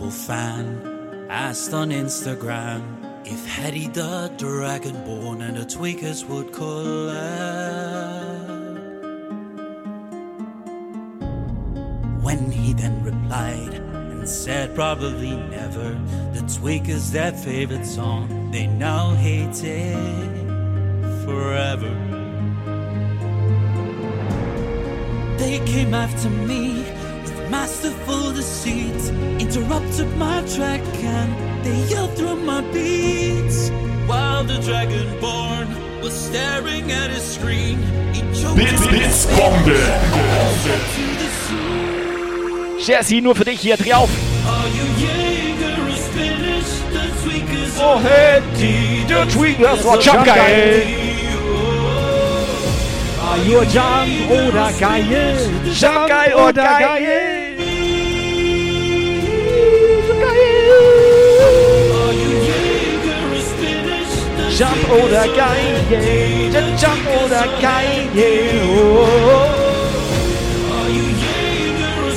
S22: A fan asked on Instagram if Hetty the Dragonborn and the Tweakers would collab. When he then replied and said probably never, the Tweakers their favorite song, they now hate it forever. They came after me masterful deceit, interrupted my track and they yelled through my beats. While the Dragonborn was staring at his screen, he choked
S4: Bits, Bits, Bombe.
S2: Jesse, nur für dich hier, dreh auf. Oh, Hetty, the Tweakers, oh, jump geil.
S3: Are you Jump oder geil?
S2: Jump geil oder geil? Jump oder geil, yeah. Jump oder geil, yeah. Oh.
S22: Are you Jaeger or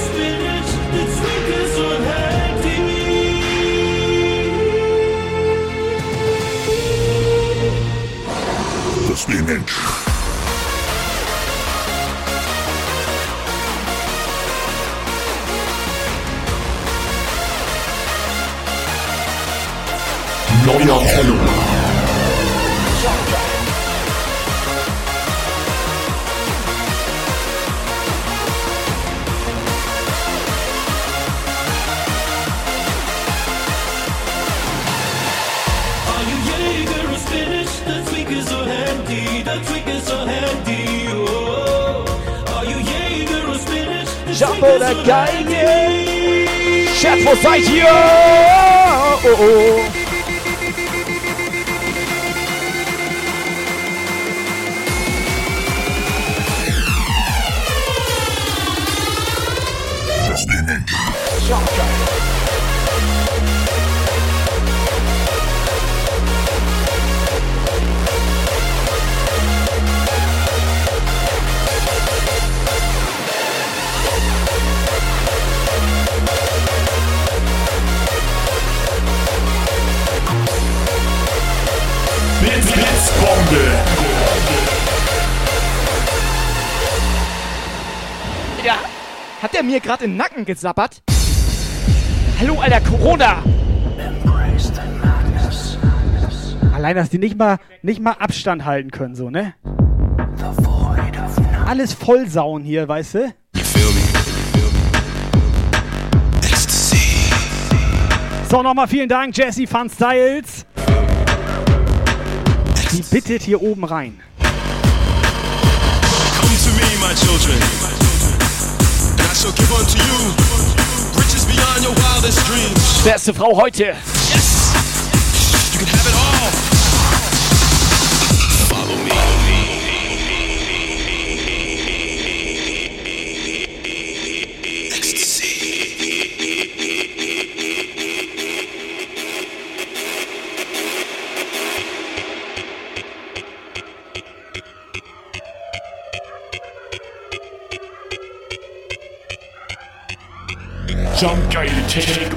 S2: geil,
S22: handy.
S2: yeah. Chat, wo seid ihr? Oh, oh. Ja. Hat der mir gerade in den Nacken gesappert? Hallo, alter Corona!
S3: Allein, dass die nicht mal, nicht mal Abstand halten können, so, ne? Alles vollsauen hier, weißt du? So, nochmal vielen Dank, Jesse Fun Styles. Die bittet hier oben rein.
S23: Come to me, my children, and I shall give unto you riches beyond your wildest dreams.
S2: Beste Frau heute.
S23: Yes, you can have it all.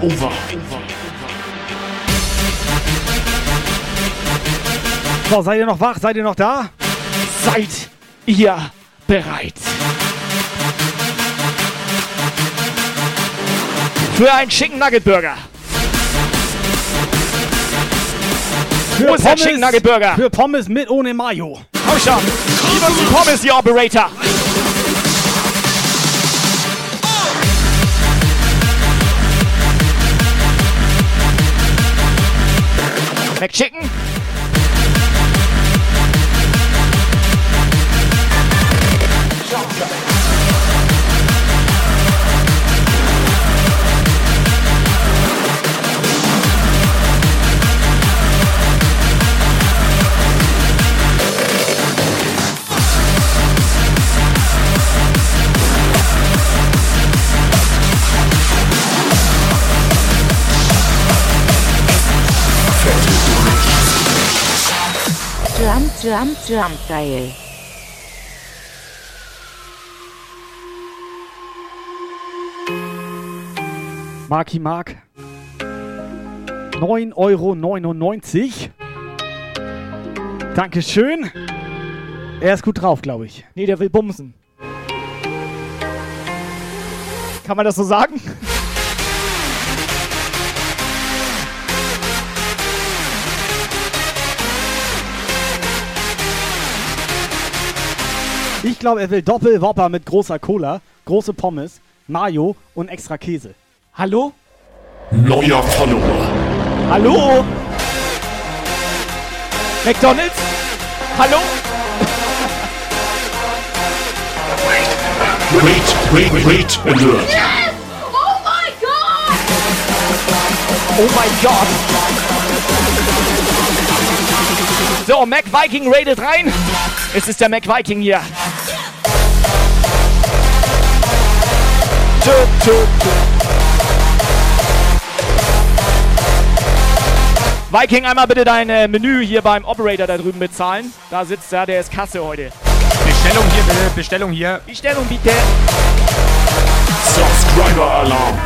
S4: Over.
S3: So, seid ihr noch wach? Seid ihr noch da?
S2: Seid ihr bereit? Für einen Chicken Nugget Burger. Wo ist der Chicken Nugget Burger?
S3: Für Pommes mit ohne Mayo.
S2: Komm schon. Die Pommes, die Operator. McChicken.
S24: Jump, jump, jump, geil.
S3: Marki Mark. 9,99 Euro. Dankeschön. Er ist gut drauf, glaube ich.
S2: Nee, der will bumsen. Kann man das so sagen?
S3: Ich glaube, er will Doppelwopper mit großer Cola, große Pommes, Mayo und extra Käse.
S2: Hallo?
S6: Neuer Follower.
S2: Hallo? McDonalds? Hallo?
S6: Wait, wait, wait, alert.
S13: Yes! Oh my god!
S2: Oh mein Gott! So, Mac Viking raidet rein. Es ist der Mac Viking hier. Tö, tö, tö. Viking, einmal bitte dein äh, Menü hier beim Operator da drüben bezahlen. Da sitzt er, der ist Kasse heute.
S7: Bestellung hier bitte, Bestellung hier.
S2: Bestellung bitte.
S6: Subscriber Alarm.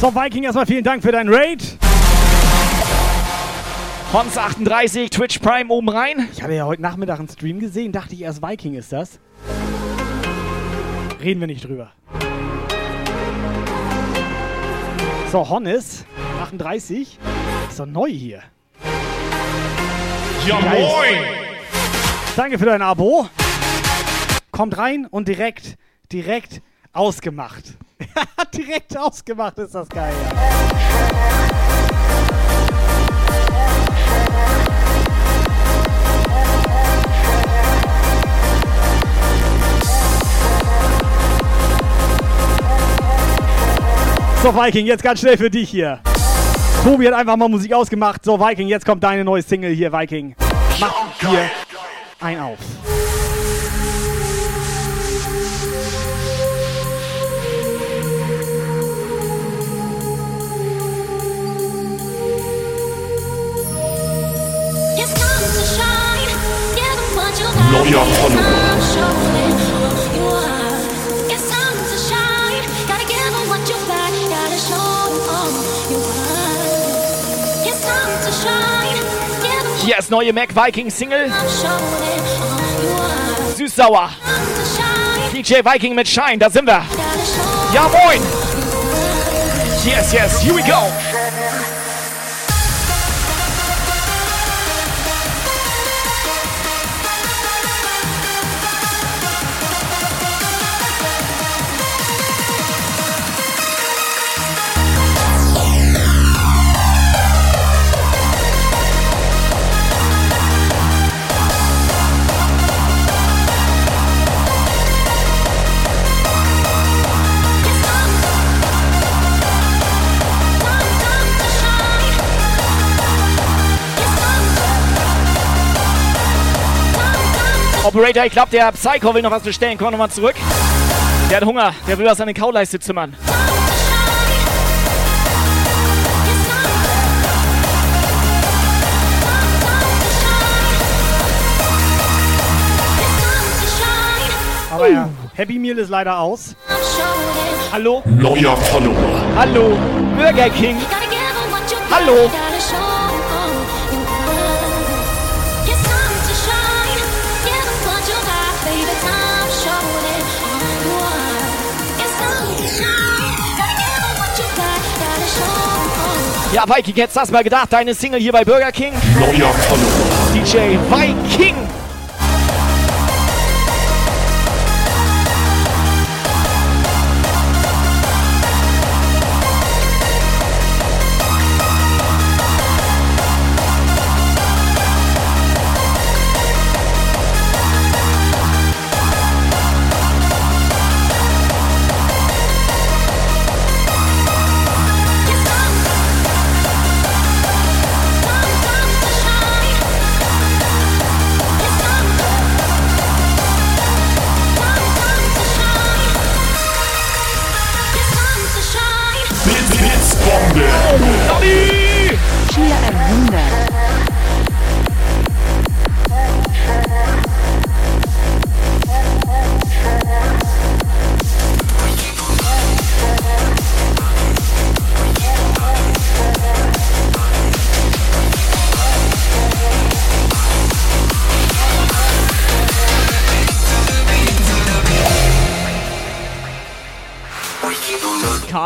S3: So, Viking, erstmal vielen Dank für deinen Raid.
S2: Hons 38, Twitch Prime oben rein.
S3: Ich hatte ja heute Nachmittag einen Stream gesehen, dachte ich erst Viking ist das. Reden wir nicht drüber. So, Honnes, 38. Ist doch neu hier.
S6: Ja, moin.
S3: Danke für dein Abo. Kommt rein und direkt, direkt ausgemacht. direkt ausgemacht ist das geil. So, Viking, jetzt ganz schnell für dich hier. Tobi hat einfach mal Musik ausgemacht. So, Viking, jetzt kommt deine neue Single hier, Viking. Mach hier ein auf.
S6: Neuer Follower.
S2: Hier ist neue Mac Viking Single. Süß-sauer. DJ Viking mit Shine, da sind wir. Ja, moin. Yes, yes, here we go. Operator, ich glaube, der Psycho will noch was bestellen. Komm nochmal zurück. Der hat Hunger. Der will was an den Kauleiste zimmern.
S3: Aber ja, Happy Meal ist leider aus.
S2: Hallo?
S6: Neuer Follower.
S2: Hallo? Burger King? Hallo? Ja, Viking, jetzt hast du mal gedacht, deine Single hier bei Burger King?
S6: Neuer Follower.
S2: DJ Viking!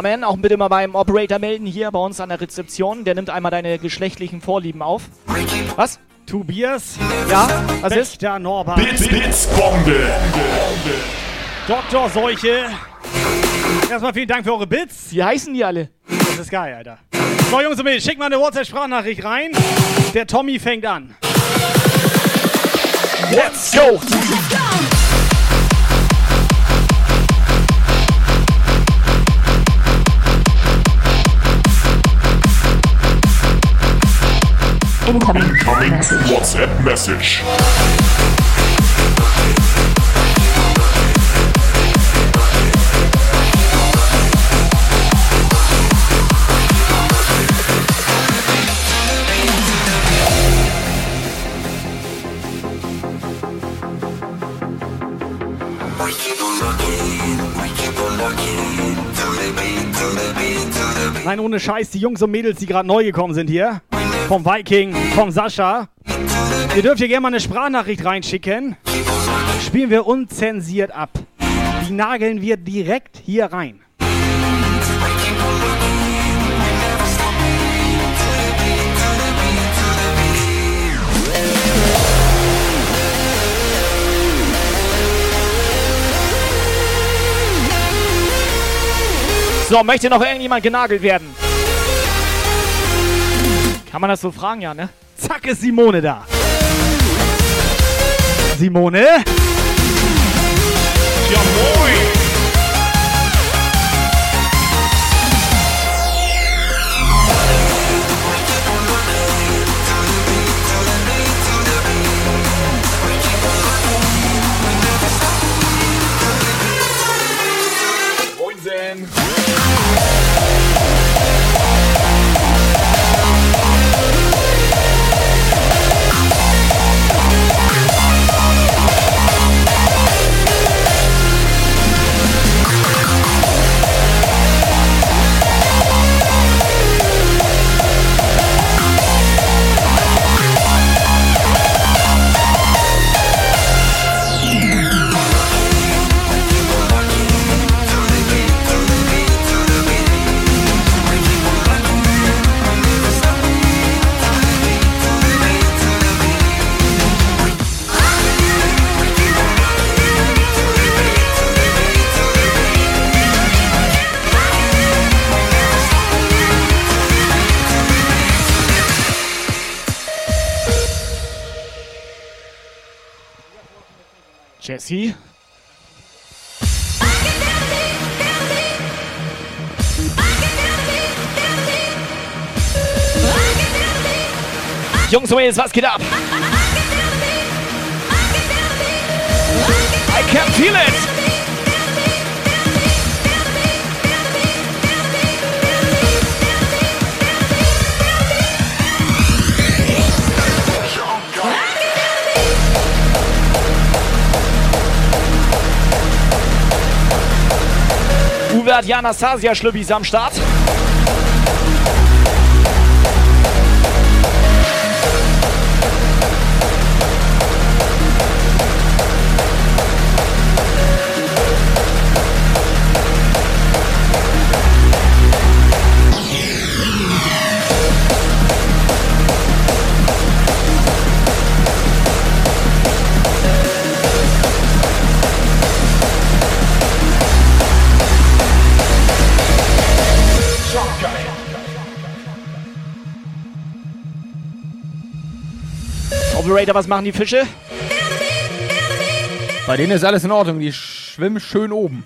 S2: Carmen, auch bitte mal beim Operator melden hier bei uns an der Rezeption. Der nimmt einmal deine geschlechtlichen Vorlieben auf. Was?
S3: Tobias.
S2: Ja, was ist?
S3: Wächter Norbert.
S4: Bits, Bits, Bombe.
S3: Dr. Seuche. Erstmal vielen Dank für eure Bits.
S2: Wie heißen die alle?
S3: Das ist geil, Alter. So, Jungs und Mädels, schickt mal eine WhatsApp-Sprachnachricht rein. Der Tommy fängt an.
S2: Let's go!
S4: Incoming WhatsApp message.
S3: Nein, ohne Scheiß, die Jungs und Mädels, die gerade neu gekommen sind hier. Vom Viking, vom Sascha. Ihr dürft hier gerne mal eine Sprachnachricht reinschicken. Spielen wir unzensiert ab. Die nageln wir direkt hier rein.
S2: So, möchte noch irgendjemand genagelt werden? Kann man das so fragen, ja, ne?
S3: Zack, ist Simone da. Simone?
S4: Ja, moin.
S2: Jesse? Jungs und Mädels, was geht ab? I can feel it! Uwe hat ja Anastasia Schlübbis am Start. Operator, was machen die Fische?
S7: Bei denen ist alles in Ordnung, die schwimmen schön oben.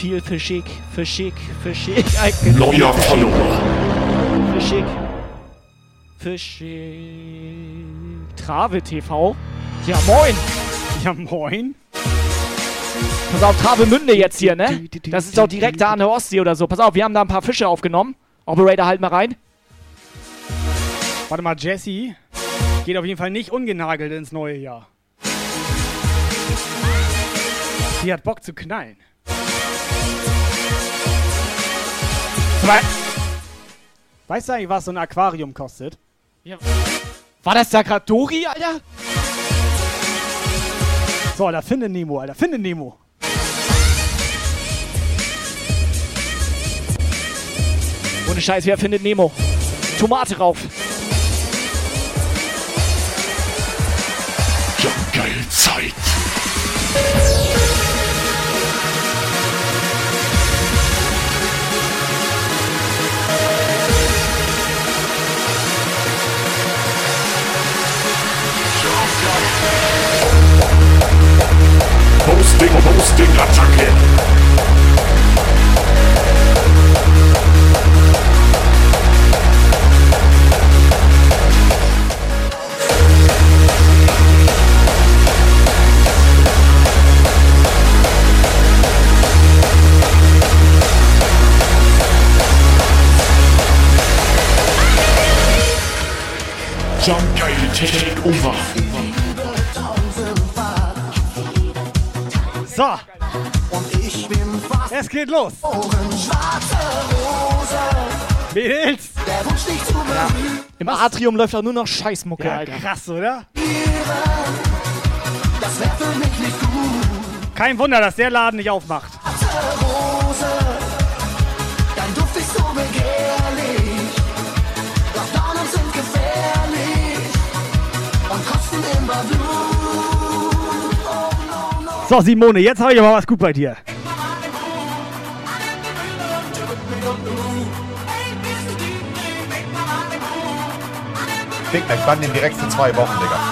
S2: Schick, für schick. I can
S6: Neuer Follower.
S2: Für schick. Für schick. Trave TV. Ja, moin.
S3: Ja, moin.
S2: Pass auf, Travemünde jetzt hier, ne? Das ist doch direkt da an der Ostsee oder so. Pass auf, wir haben da ein paar Fische aufgenommen. Operator, halt mal rein.
S3: Warte mal, Jesse geht auf jeden Fall nicht ungenagelt ins neue Jahr. Die hat Bock zu knallen. Weißt du eigentlich, was so ein Aquarium kostet?
S2: ja, war das da gerade Dori, Alter?
S3: So, Alter, finde Nemo, Alter, finde Nemo.
S2: Ohne Scheiß, wer findet Nemo? Tomate rauf.
S6: Posting, Posting, Attacke. Jump Geil Take
S3: So. Es geht los. Mädels.
S2: Im Atrium läuft doch nur noch Scheißmucke,
S3: Ja,
S2: Alter.
S3: krass, oder? Kein Wunder, dass der Laden nicht aufmacht.
S12: Dein Duft So,
S3: Simone, jetzt habe ich aber was gut bei dir.
S25: Ich bann den direkt für zwei Wochen, Digga.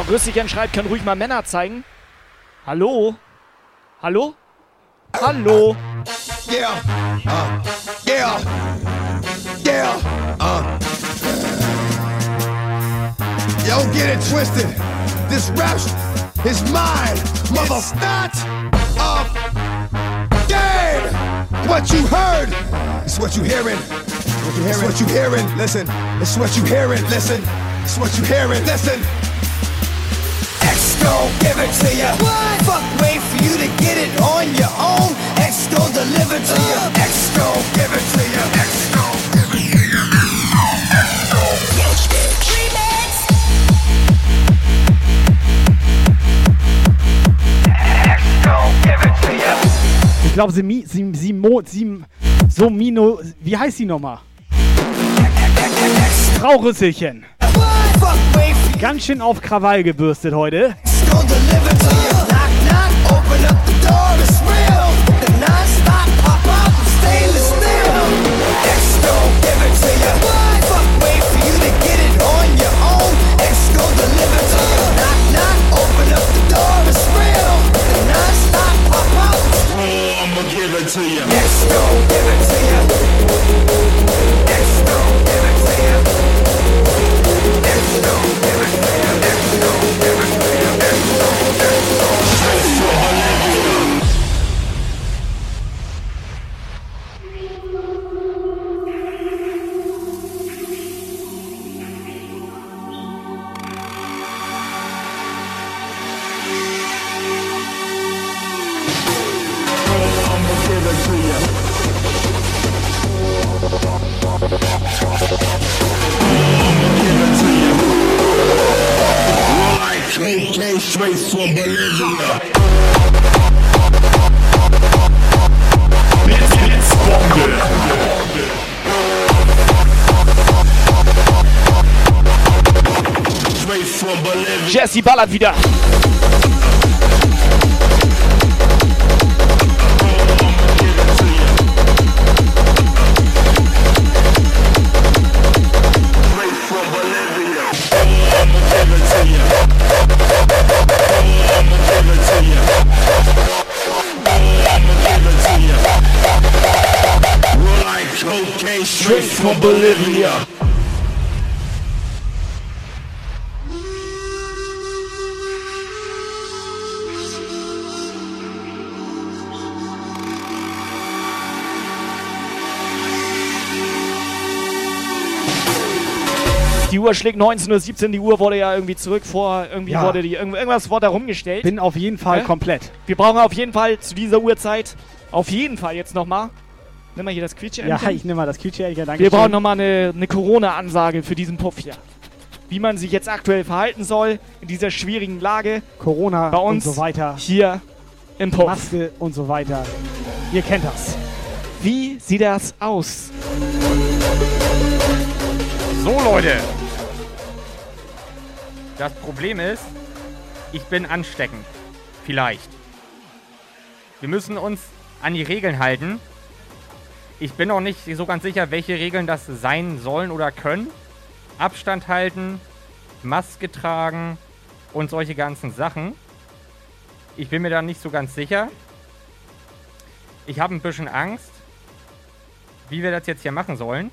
S2: So, Rüssigern schreibt, kann ruhig mal Männer zeigen. Hallo? Hallo? Hallo?
S26: Yeah. Uh. Yeah. Yeah. Uh. Yo, get it twisted. This rap is mine, mother. It's not a game. What you heard is what you hearing. What you hearing? It's what you hearing. Listen. It's what you hearing. Listen. It's what you hearing. Listen. Gon' give it to ya. What? Fuck, wait for you to get it on your own. X gon' deliver to ya. X gon' give it to ya. X gon' give it to ya. X gon' Remix. X gon' give it to ya.
S3: Ich glaube, sie, mi- sie, sie, mo, sie, so Mino, wie heißt sie nochmal? Frau Rüsselchen.
S26: Fuck, wait for
S3: Ganz schön auf Krawall gebürstet heute.
S26: Bolivia.
S2: Jesse ballert wieder.
S27: Straight from Bolivia.
S2: Uhr schlägt 19.17 Uhr, die Uhr wurde ja irgendwie zurück vor, irgendwie
S3: Ja.
S2: wurde die, irgend- irgendwas wurde da rumgestellt.
S3: Bin auf jeden Fall
S2: Hä?
S3: komplett.
S2: Wir brauchen auf jeden Fall zu dieser Uhrzeit, auf jeden Fall jetzt nochmal, nimm mal hier das quietsche
S3: Ja, ich nehme mal das Quietschjährige, danke
S2: Wir brauchen nochmal eine, eine Corona-Ansage für diesen Puff hier. Wie man sich jetzt aktuell verhalten soll in dieser schwierigen Lage.
S3: Corona
S2: bei uns
S3: und so weiter.
S2: hier im Puff.
S3: Maske und so weiter. Ihr kennt das.
S2: Wie sieht das aus?
S7: So, Leute. Das Problem ist, ich bin ansteckend. Vielleicht. Wir müssen uns an die Regeln halten. Ich bin auch nicht so ganz sicher, welche Regeln das sein sollen oder können. Abstand halten, Maske tragen und solche ganzen Sachen. Ich bin mir da nicht so ganz sicher. Ich habe ein bisschen Angst, wie wir das jetzt hier machen sollen.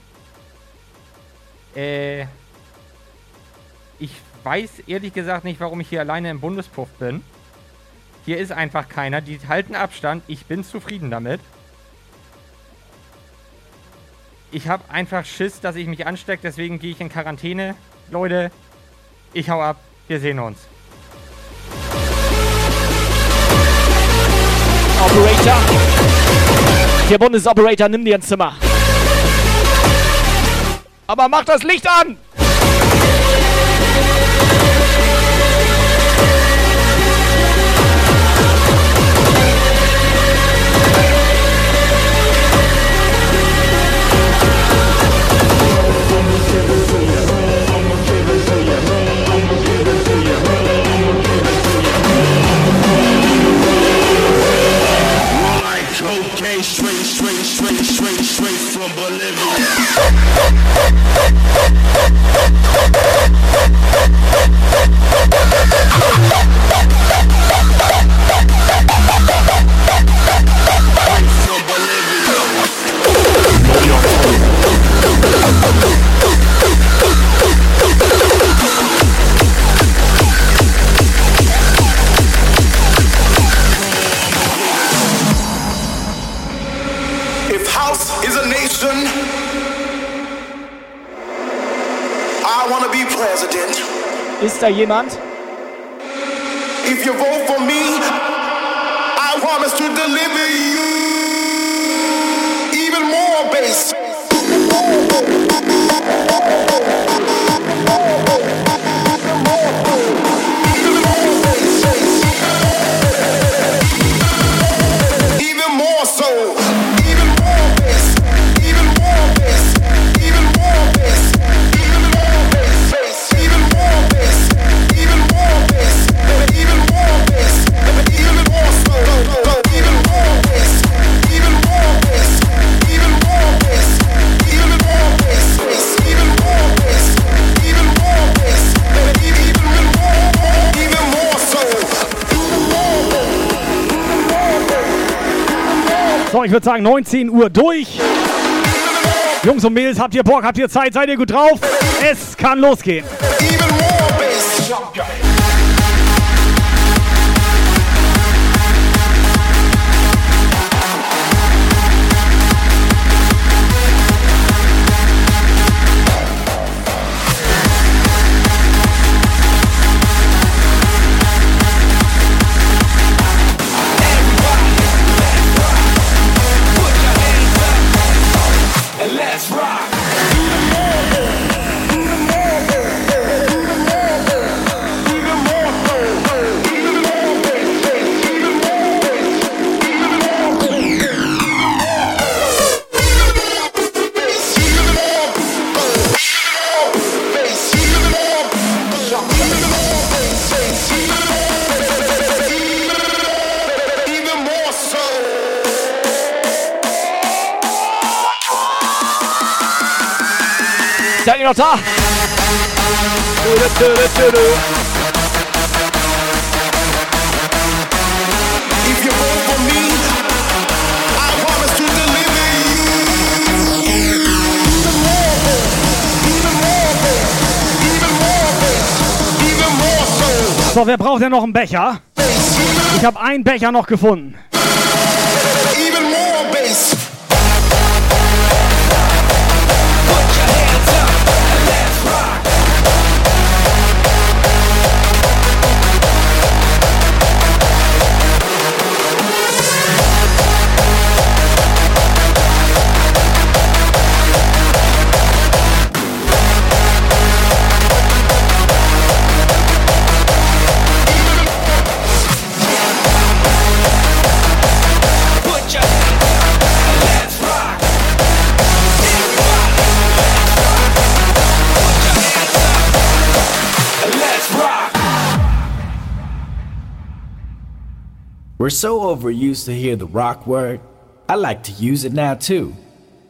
S7: Äh, ich weiß ehrlich gesagt nicht, warum ich hier alleine im Bundespuff bin. Hier ist einfach keiner. Die halten Abstand. Ich bin zufrieden damit. Ich habe einfach Schiss, dass ich mich anstecke. Deswegen gehe ich in Quarantäne. Leute, ich hau ab. Wir sehen uns.
S2: Operator. Der Bundesoperator, nimm dir ein Zimmer. Aber mach das Licht an! Ist da jemand?
S3: Ich würde sagen 19 Uhr durch. Jungs und Mädels, habt ihr Bock, habt ihr Zeit, seid ihr gut drauf? Es kann losgehen.
S12: Even so. So,
S3: wer braucht denn noch einen Becher? Ich habe einen Becher noch gefunden.
S1: We're so overused to hear the rock word, I like to use it now too.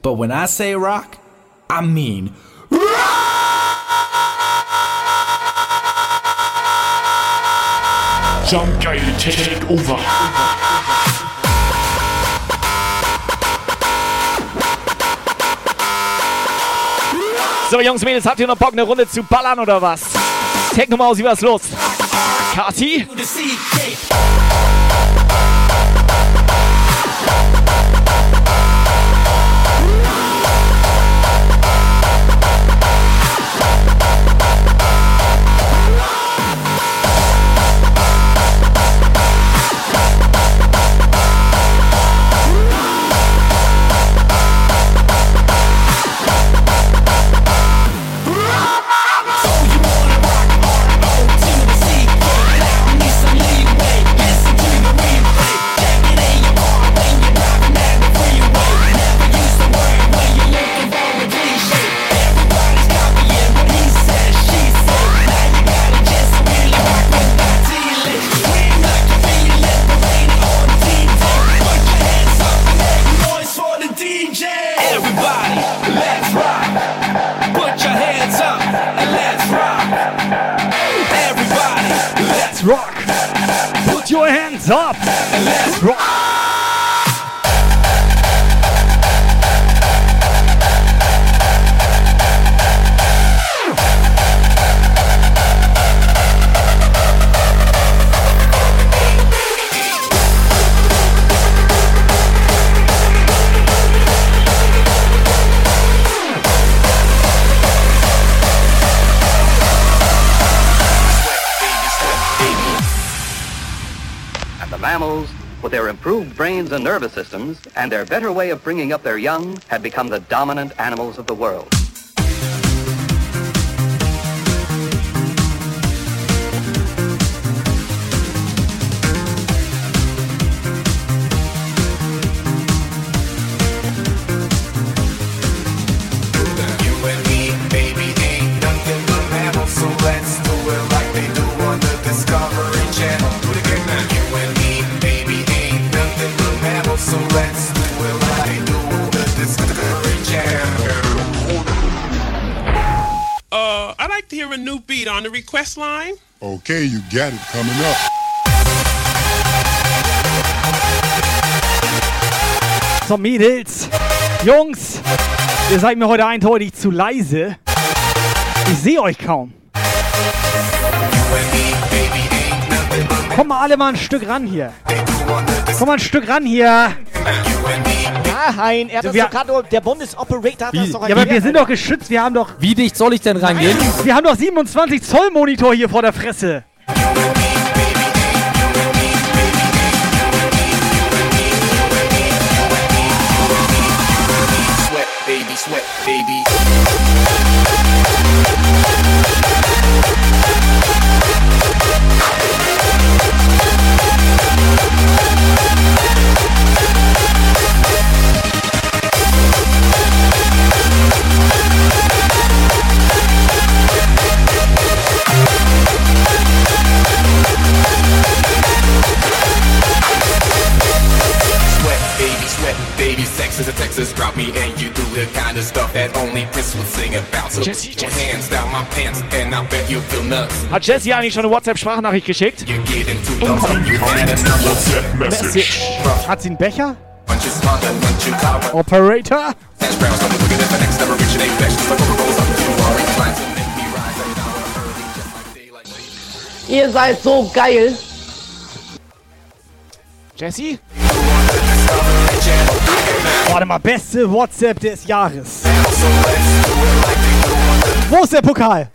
S1: But when I say rock, I mean
S4: Jump Geil Take Over.
S2: So, Jungs, Mädels, habt ihr noch Bock, eine Runde zu ballern oder was? Techno Mausi, was los? Kati?
S28: Improved brains and nervous systems and their better way of bringing up their young, had become the dominant animals of the world.
S29: New beat on the request line.
S30: Okay, you got it coming up.
S3: So, Mädels, Jungs, ihr seid mir heute eindeutig zu leise. Ich sehe euch kaum. Komm mal alle mal ein Stück ran hier. Komm mal ein Stück ran hier.
S13: Nein, er hat das
S3: Wir-
S13: doch gerade, der Bundesoperator hat das doch
S3: Ja, aber wir sind doch geschützt, wir haben doch...
S7: Wie dicht soll ich denn rangehen?
S3: Wir haben doch 27 Zoll Monitor hier vor der Fresse.
S4: Sweat, baby, sweat, baby. Is a Texas drop me and you do the kind of stuff that only Prince would sing about. So
S13: Jesse,
S4: put your hands down my pants and I bet you feel nuts.
S13: Hat Jesse eigentlich schon eine WhatsApp-Sprachnachricht geschickt?
S4: You get into those and you had a WhatsApp
S13: Message.
S3: Hat sie einen Becher? Operator?
S4: To.
S31: Ihr seid so geil.
S13: Jesse?
S3: Warte mal, beste WhatsApp des Jahres. Wo ist der Pokal?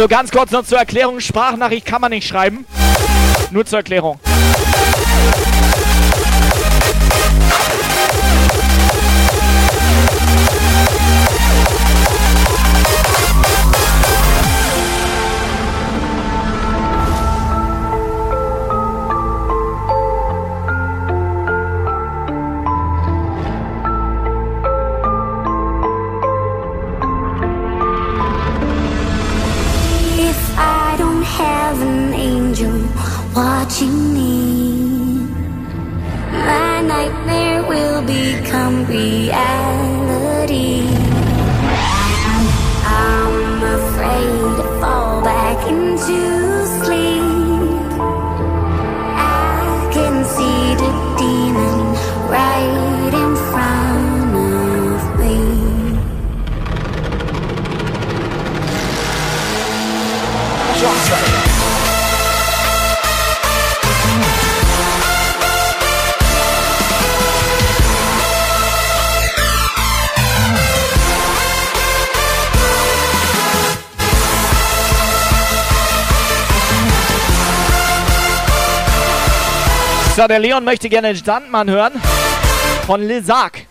S13: So, ganz kurz noch zur Erklärung. Sprachnachricht kann man nicht schreiben. Nur zur Erklärung. So, der Leon möchte gerne den Standmann hören. Von Lizak.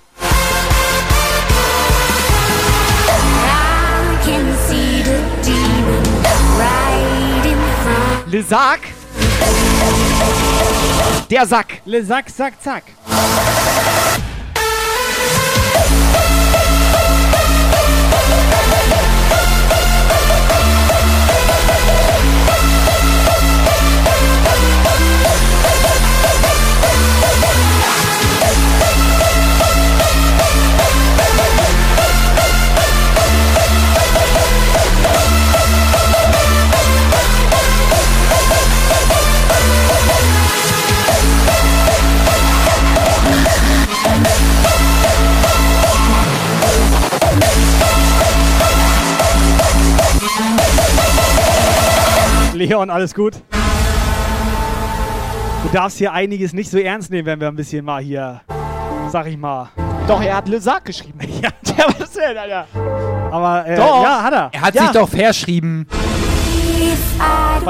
S13: Lizak? Der Sack.
S3: Le Sack, Sack, Zack. Leon, alles gut? Du darfst hier einiges nicht so ernst nehmen, wenn wir ein bisschen mal hier, sag ich mal.
S2: Doch, er hat Le Sarg geschrieben.
S3: ja.
S2: ja, was denn, Alter?
S3: Aber, äh,
S2: Doch.
S3: ja, hat er.
S7: Er hat
S3: ja.
S7: sich doch verschrieben.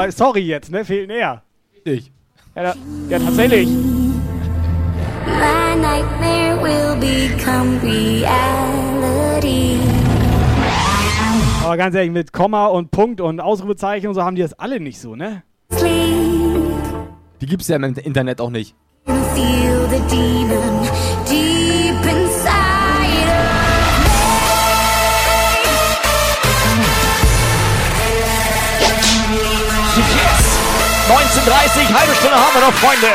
S3: Sorry jetzt, ne? Fehlt näher.
S7: Ich.
S2: Ja, da- ja, tatsächlich.
S13: My nightmare will become reality.
S3: Aber ganz ehrlich, mit Komma und Punkt und Ausrufezeichen und so haben die das alle nicht so, ne?
S7: Die gibt's ja im Internet auch nicht.
S13: Feel the demon deep inside
S2: Yes! 19.30 halbe Stunde haben wir noch, Freunde.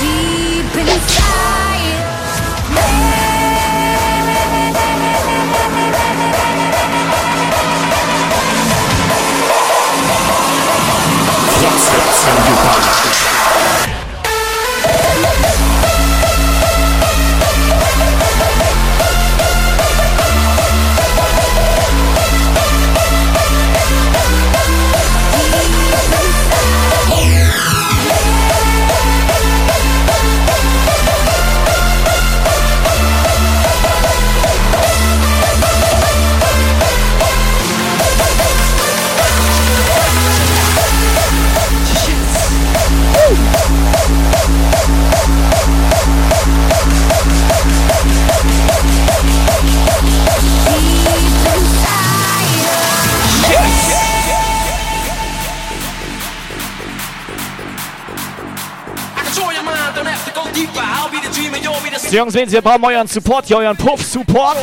S13: deep inside. Sets and your body.
S2: Jungs, Mädels, wir brauchen euren Support hier, euren Puff-Support.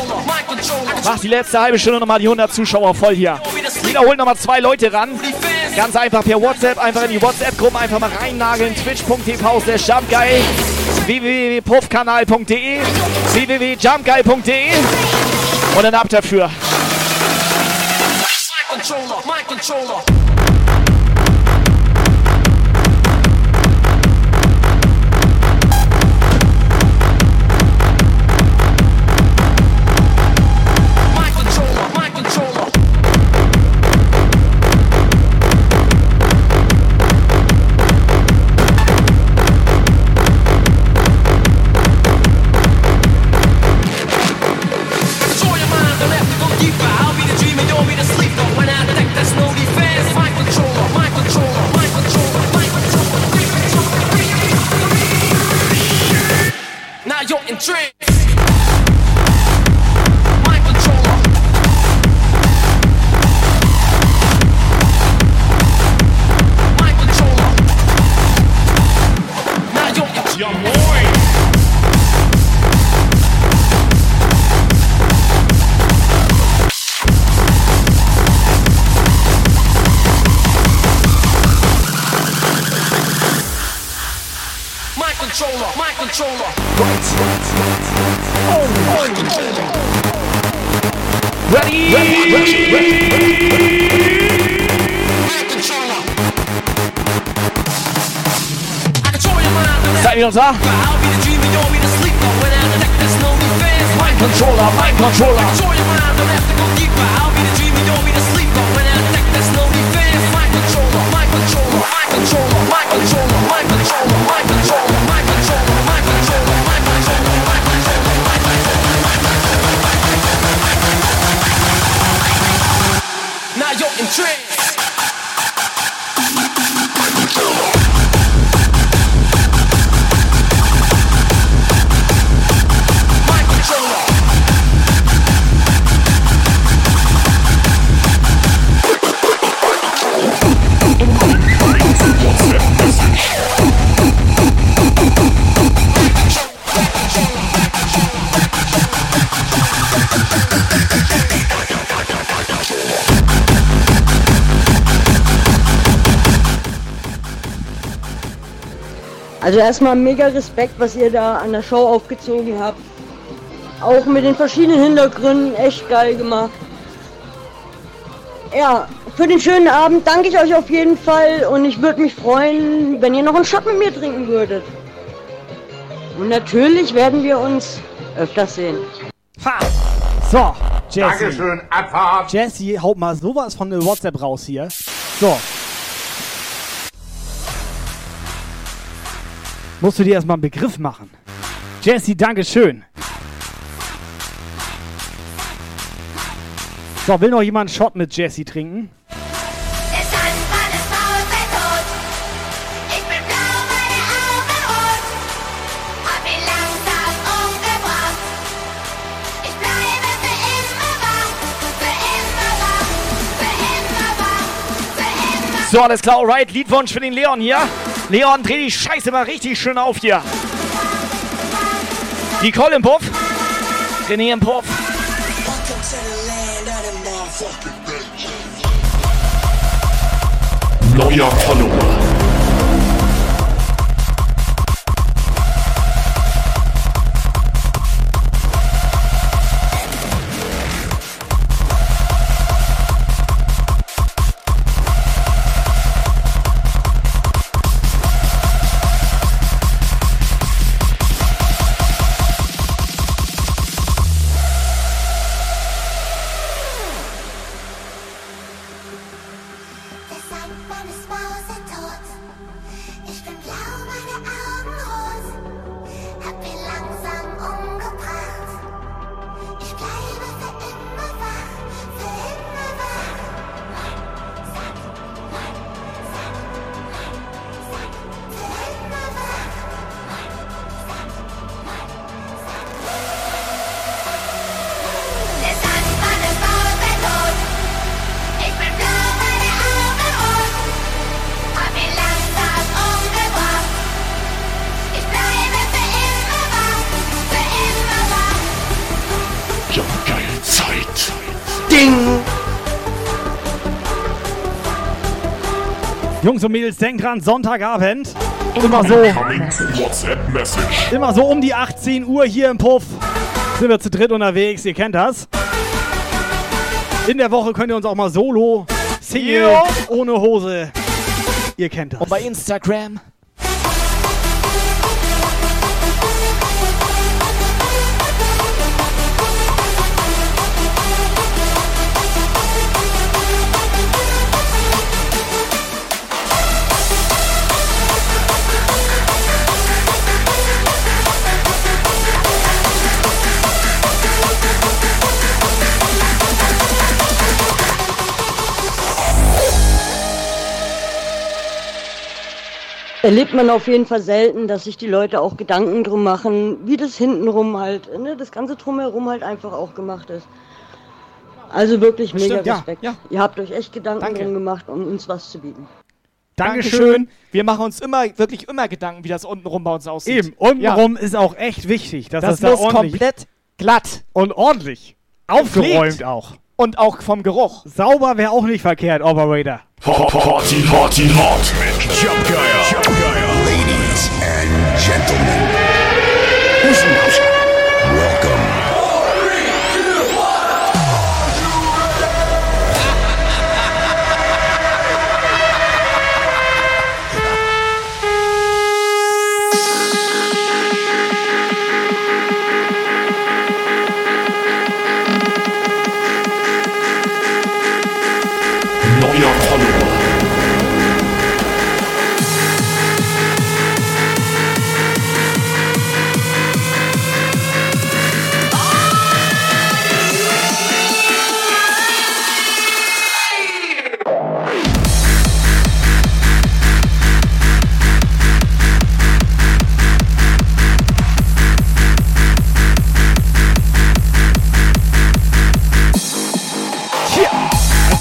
S2: Macht die letzte halbe Stunde nochmal die 100 Zuschauer voll hier. Wiederholen nochmal zwei Leute ran. Ganz einfach per WhatsApp, einfach in die WhatsApp-Gruppen einfach mal reinnageln. Twitch.tv slash jumpgeil, www.puffkanal.de, www.jumpgeil.de und dann ab dafür.
S12: controller, my controller. your boy. controller, my controller. My controller.
S2: Ready?
S12: ready, ready, ready Danielsa. Mind
S2: controller, mind controller.
S12: Mind controller, mind controller, mind controller, mind controller, mind controller, mind controller.
S29: Also erstmal mega Respekt, was ihr da an der Show aufgezogen habt. Auch mit den verschiedenen Hintergründen echt geil gemacht. Ja, für den schönen Abend danke ich euch auf jeden Fall und ich würde mich freuen, wenn ihr noch einen Shot mit mir trinken würdet. Und natürlich werden wir uns öfters sehen.
S3: So, Jesse.
S25: Dankeschön, Abfahrt.
S3: Jesse, haut mal sowas von der WhatsApp raus hier. So. Musst du dir erstmal einen Begriff machen. Jesse, Dankeschön. So, will noch jemand einen Shot mit Jesse trinken?
S2: So, alles klar, alright. Liedwunsch für den Leon hier. Leon, dreh die Scheiße mal richtig schön auf hier. Nicole im Puff. René im Puff.
S16: Neuer Follower.
S3: Jungs und Mädels, denkt dran, Sonntagabend. Immer so, immer so um die 18 Uhr hier im Puff sind wir zu dritt unterwegs. Ihr kennt das. In der Woche könnt ihr uns auch mal solo, Single,
S2: Jo.
S3: ohne Hose. Ihr kennt das.
S2: Und bei Instagram.
S29: Erlebt man auf jeden Fall selten, dass sich die Leute auch Gedanken drum machen, wie das hintenrum halt, ne, das ganze drumherum halt einfach auch gemacht ist. Also wirklich mega
S2: Stimmt, ja,
S29: Respekt.
S2: ja.
S29: Ihr habt euch echt Gedanken
S2: Danke.
S29: drum gemacht, um uns was zu bieten.
S3: Dankeschön.
S2: Wir machen uns immer, wirklich immer Gedanken, wie das untenrum bei uns aussieht.
S3: Eben, untenrum ist auch echt wichtig, dass
S2: Das
S3: das, da
S2: muss
S3: ordentlich
S2: komplett glatt
S3: und ordentlich aufgeräumt auch.
S2: Und auch vom Geruch.
S3: Sauber wäre auch nicht verkehrt, Operator.
S16: Party, Party, hart mit
S32: Jump Geil. Jump Geil.
S1: Ladies and gentlemen,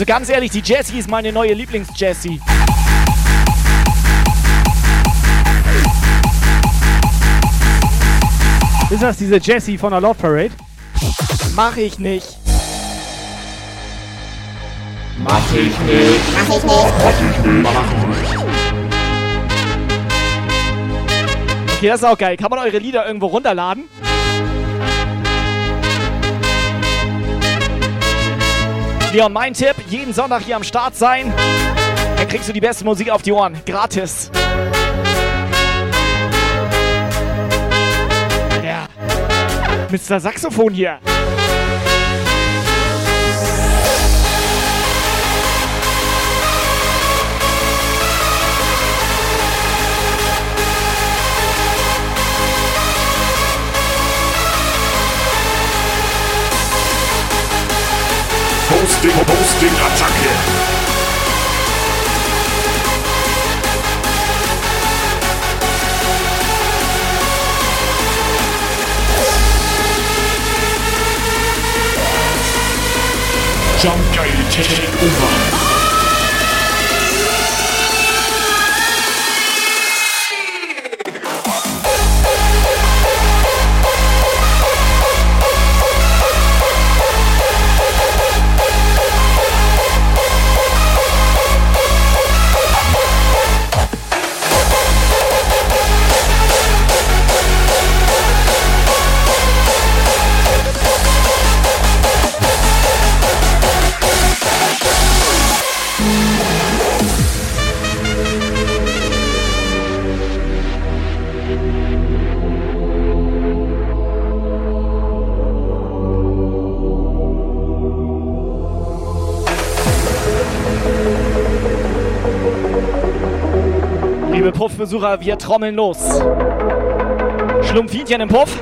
S2: Also ganz ehrlich, die Jessie ist meine neue Lieblings-Jessie.
S3: Ist das diese Jessie von der Love Parade?
S2: Mach ich nicht.
S16: Mach ich nicht. Mach ich nicht. Mach ich nicht.
S2: Okay, das ist auch geil. Kann man eure Lieder irgendwo runterladen? Leon, mein Tipp, jeden Sonntag hier am Start sein. Dann kriegst du die beste Musik auf die Ohren. Gratis. Ja. Mr. Saxophon hier.
S33: Hosting, Hosting, Attacke. Jump Guy Technik
S2: Oman. Puffbesucher, wir trommeln los. Schlumpfinchen im Puff.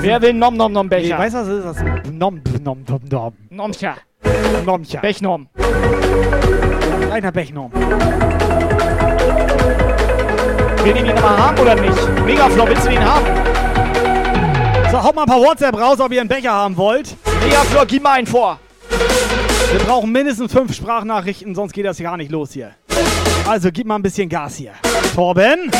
S3: Wer
S2: will nom nom nom Becher?
S3: Nee, weißt du, was ist das? Nom Nom Nom Nom.
S2: Nomcha.
S3: Nomcha.
S2: Bechnom.
S3: Reiner Bechnom.
S2: Will den noch mal haben oder nicht? Megaflor, willst du den haben?
S3: So, haut mal ein paar WhatsApp raus, ob ihr einen Becher haben wollt.
S2: Megaflor, gib mal einen vor.
S3: Wir brauchen mindestens fünf Sprachnachrichten, sonst geht das gar nicht los hier. Also gib mal ein bisschen Gas hier. Torben?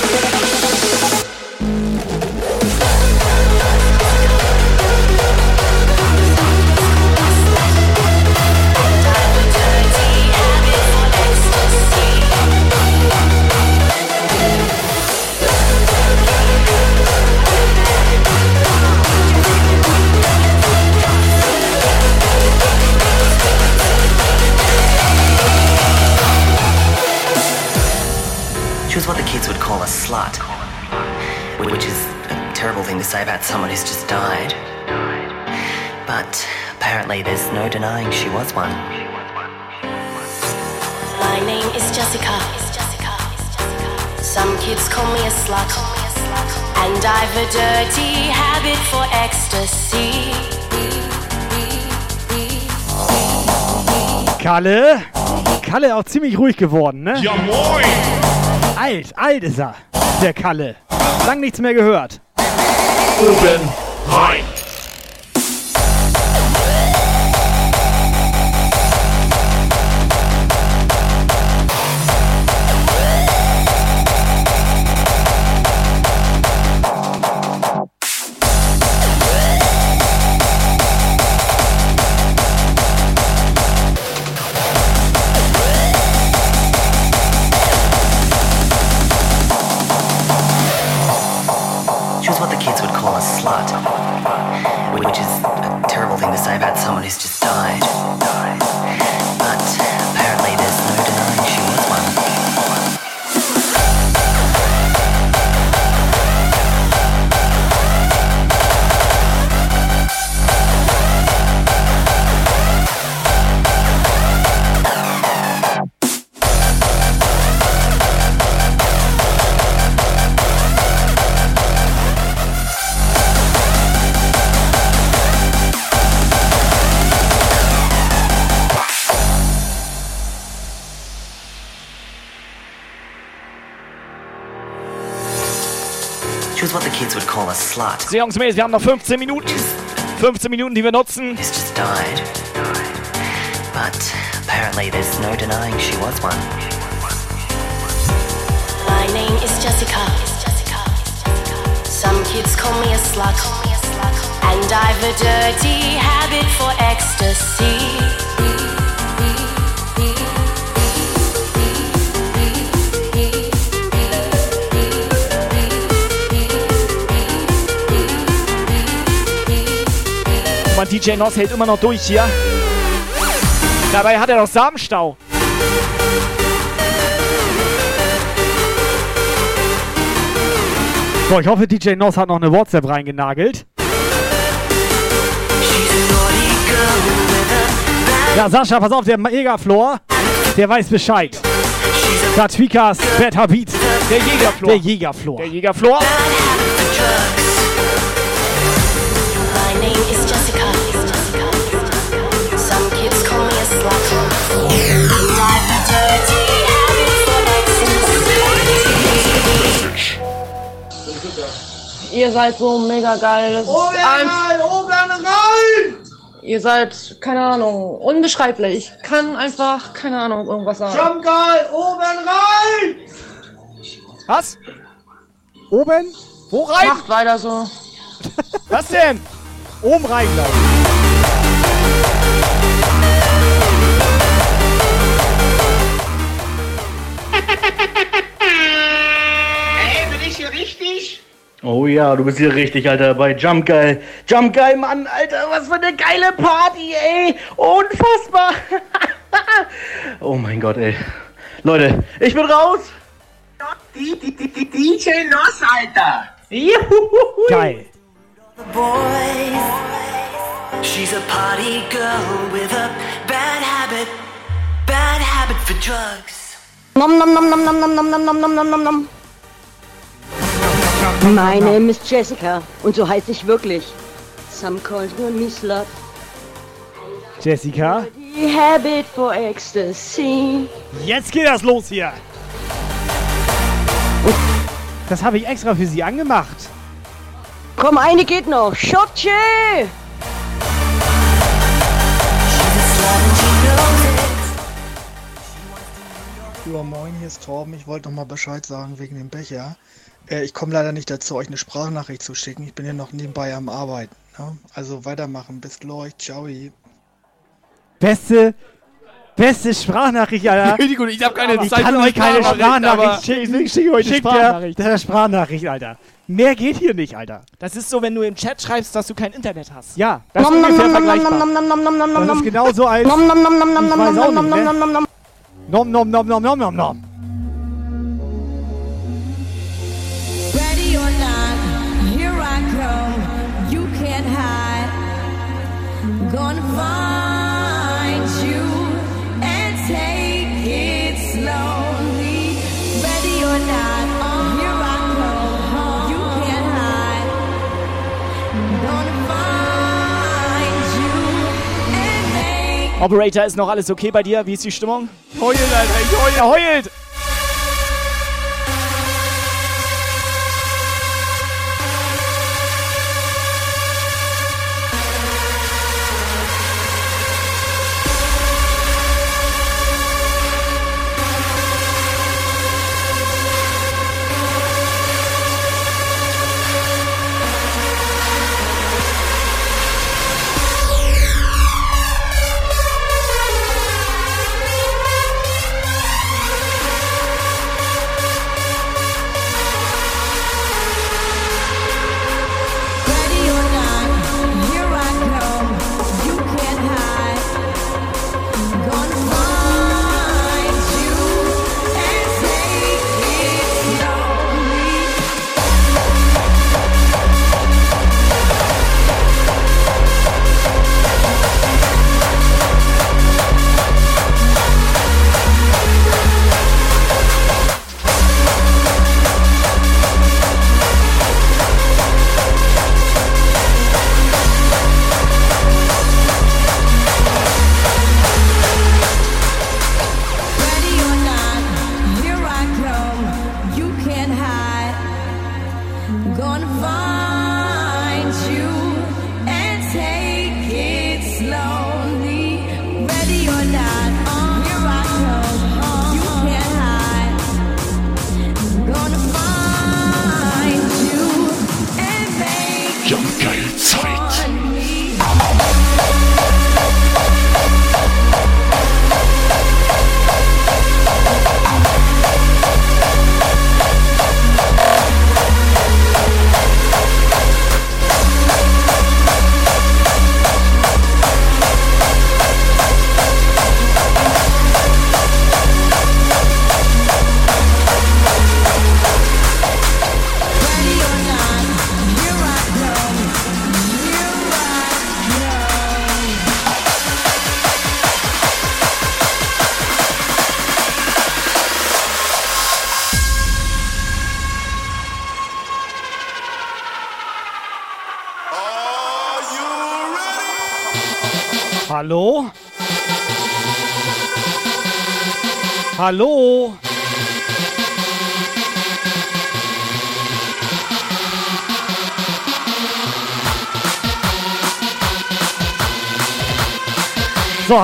S3: Kalle? Kalle auch ziemlich ruhig geworden, ne?
S33: Ja moin!
S3: Alt, alt ist er, der Kalle. Lang nichts mehr gehört.
S33: Oben rein.
S34: Slut.
S2: So, Jungs, wir haben noch 15 Minuten. 15 Minuten, die wir nutzen.
S35: Just died. But apparently there's no denying she was one.
S36: My name is Jessica. Some kids call me a slut. And I've a dirty habit for ecstasy.
S2: DJ Noss hält immer noch durch hier. Dabei hat er doch Samenstau.
S3: So, ich hoffe, DJ Noss hat noch eine WhatsApp reingenagelt. Ja, Sascha, pass auf, der Megaflor, der weiß Bescheid. Tatwikas Bad Habit.
S2: Der Jägerflor.
S3: Der Jägerflor.
S2: Der Jägerflor.
S29: Ihr seid so mega geil.
S31: Oben rein,
S29: oben rein! Ihr seid, keine Ahnung, unbeschreiblich. Ich kann einfach, keine Ahnung, irgendwas sagen.
S31: Jump geil, oben rein!
S2: Was?
S3: Oben?
S2: Wo rein?
S29: Macht weiter so.
S2: Was denn?
S3: Oben rein, glaube
S31: Ey, bin ich hier richtig?
S18: Oh ja, du bist hier richtig, Alter, bei Jump Geil. Jump Geil, Mann, Alter, was für eine geile Party, ey. Unfassbar. oh mein Gott, ey. Leute, ich bin raus.
S31: Die, die, die, die DJ Noss, Alter!
S18: Juhu.
S3: Geil.
S35: She's a party girl with a bad habit. Bad habit for drugs.
S29: Nom nom nom nom nom nom nom nom nom nom nom nom nom. My name is Jessica und so heiße ich wirklich. Some calls me slut.
S3: Jessica.
S29: The habit for ecstasy.
S3: Jetzt geht das los hier. Das habe ich extra für Sie angemacht.
S29: Komm, eine geht noch. Schotsche!
S37: Ja, moin, hier ist Torben. Ich wollte noch mal Bescheid sagen wegen dem Becher. Äh, ich komme leider nicht dazu, euch eine Sprachnachricht zu schicken. Ich bin ja noch nebenbei am Arbeiten. Ne? Also weitermachen. Bis gleich. Ciao.
S3: Beste, beste Sprachnachricht, Alter.
S7: Entschuldigung, ich hab keine
S3: ich
S7: Zeit
S3: kann
S7: für eine
S3: euch keine
S7: Sprachnachricht, aber-
S3: schicken.
S2: Ich schicke euch eine
S3: der-
S2: Sprachnachricht.
S3: Der Sprachnachricht, Alter. Mehr geht hier nicht, Alter.
S2: Das ist so, wenn du im Chat schreibst, dass du kein Internet hast.
S3: Ja,
S2: das ist
S29: Nom nom
S2: ungefähr
S29: nom nom nom
S2: vergleichbar.
S29: nom nom nom nom nom nom
S3: Das
S29: nom.
S3: ist genauso als.
S29: Nom nom nom nom nom
S3: Ich
S29: nom
S3: weiß
S29: nom
S3: auch
S29: nom
S3: nicht,
S29: nom nom nom nom.
S3: Nom nom nom nom nom nom nom.
S38: Nom, nom, nom, nom, nom, nom, nom.
S2: Operator, ist noch alles okay bei dir? Wie ist die Stimmung? Heulen, Alter, ich heul, er heult!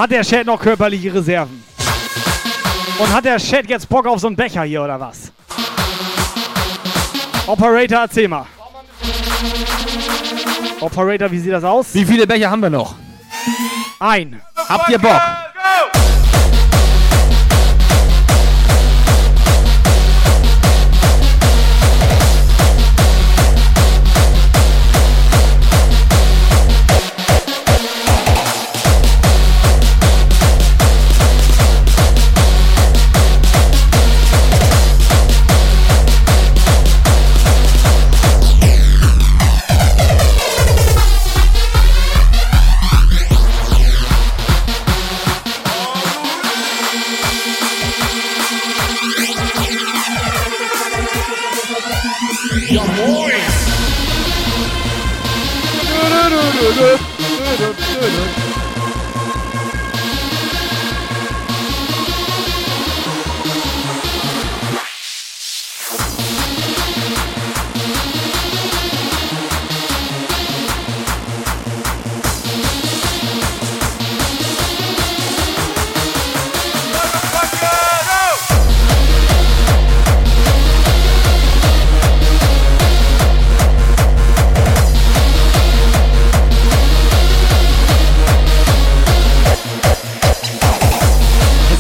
S3: Hat der Chat noch körperliche Reserven? Und hat der Chat jetzt Bock auf so einen Becher hier oder was? Operator, erzähl mal. Operator, wie sieht das aus?
S7: Wie viele Becher haben wir noch?
S3: Ein.
S7: Habt ihr Bock?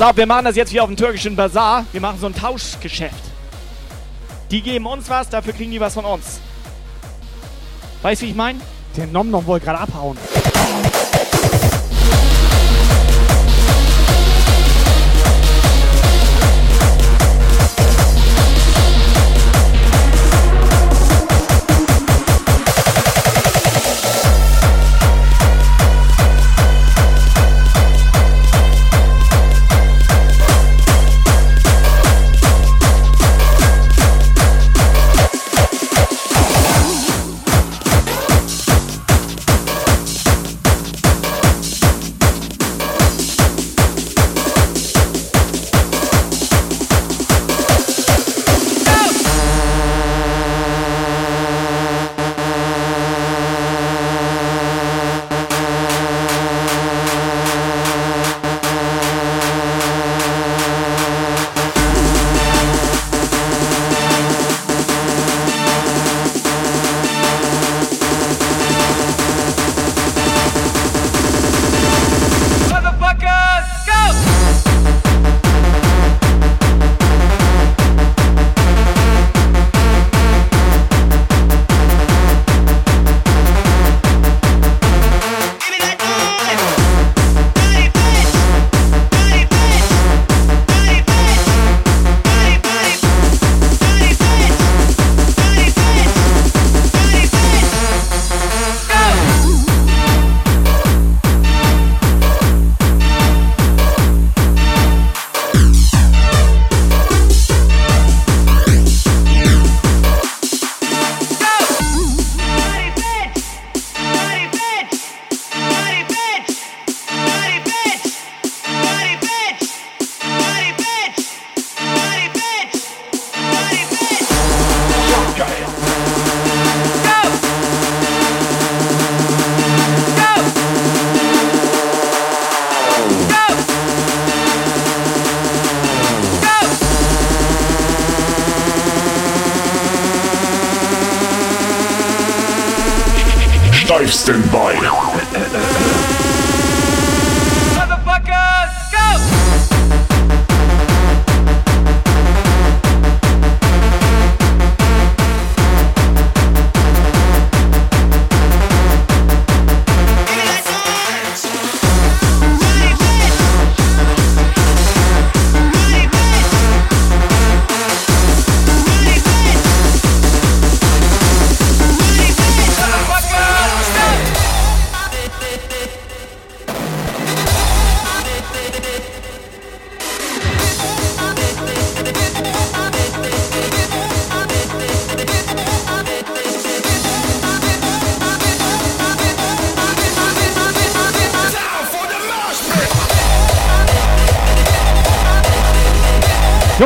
S2: Auf, wir machen das jetzt wie auf dem türkischen Bazar. Wir machen so ein Tauschgeschäft. Die geben uns was, dafür kriegen die was von uns. Weißt du, wie ich meine?
S3: Der Nom Nom wollte gerade abhauen.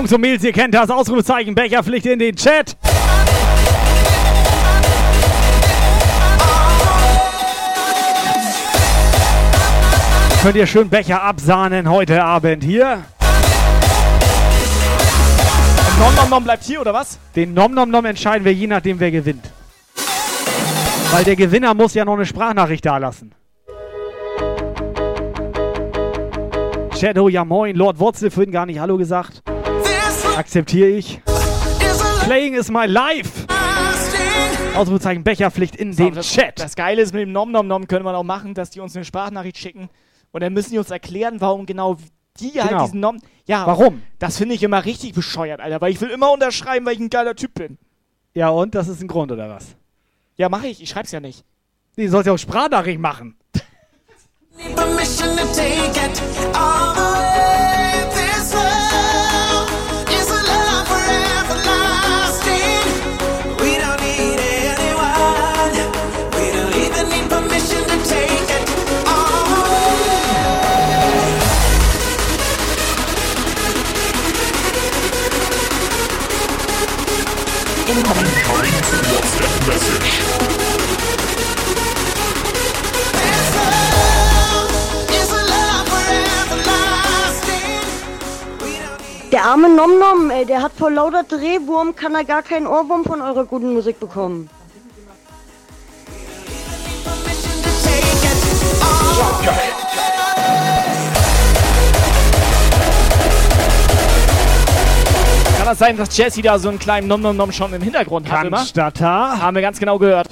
S39: Jungs und Mädels, ihr kennt das Ausrufezeichen Becherpflicht in den Chat. Könnt ihr schön Becher absahnen heute Abend hier?
S2: Nom Nom Nom bleibt hier, oder was?
S39: Den Nom Nom Nom entscheiden wir je nachdem, wer gewinnt. Weil der Gewinner muss ja noch eine Sprachnachricht dalassen. Shadow, ja moin. Lord Wurzel vorhin gar nicht Hallo gesagt. Akzeptiere ich. Playing is my life. Ausrufezeichen Becherpflicht in den
S2: das,
S39: Chat.
S2: Das Geile ist, mit dem Nom Nom Nom können wir auch machen, dass die uns eine Sprachnachricht schicken und dann müssen die uns erklären, warum genau die
S39: Genau.
S2: halt diesen Nom... Ja,
S39: Warum?
S2: Das finde ich immer richtig bescheuert, Alter, weil ich will immer unterschreiben, weil ich ein geiler Typ bin.
S39: Ja, und? Das ist ein Grund, oder was?
S2: Ja, mache ich. Ich schreib's ja nicht.
S39: Nee, du sollst ja auch Sprachnachricht machen.
S29: Der arme Nom Nom, ey, der hat vor lauter Drehwurm, kann er gar keinen Ohrwurm von eurer guten Musik bekommen.
S2: Das sein, dass Jesse da so einen kleinen Nom Nom Nom schon im Hintergrund hat?
S39: Cannstatter.
S2: Haben wir ganz genau gehört.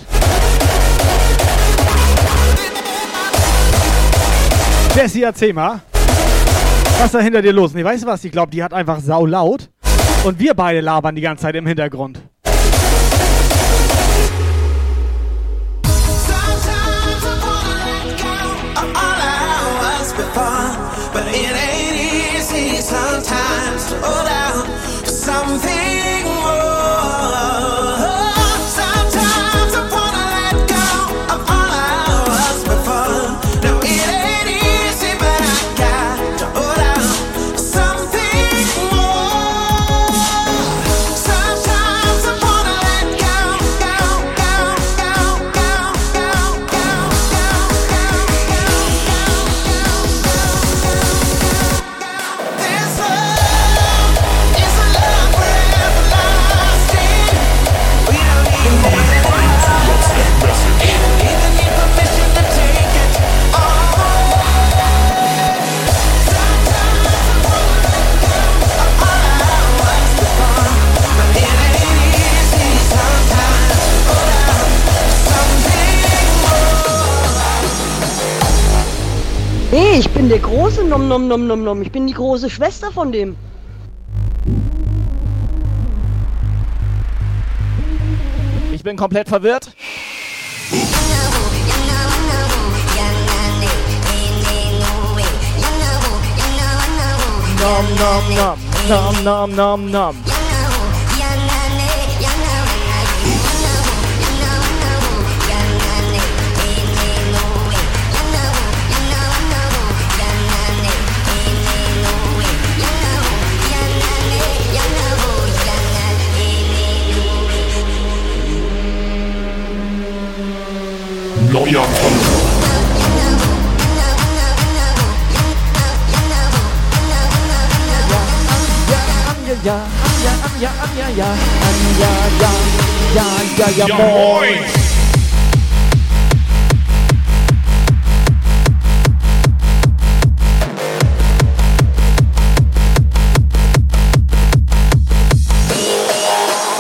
S39: Jessie, erzähl mal. Was ist da hinter dir los? Nee, weißt du was? Ich glaube, die hat einfach sau laut. Und wir beide labern die ganze Zeit im Hintergrund.
S29: Bin der große Nom Nom Nom Nom Nom. Ich bin die große Schwester von dem.
S2: Ich bin komplett verwirrt. Nom nom nom. Nom nom nom nom.
S4: Neuer Follower.
S2: Ja, ja, ja, ja, ja, ja, ja, ja, ja, ja, ja, moin.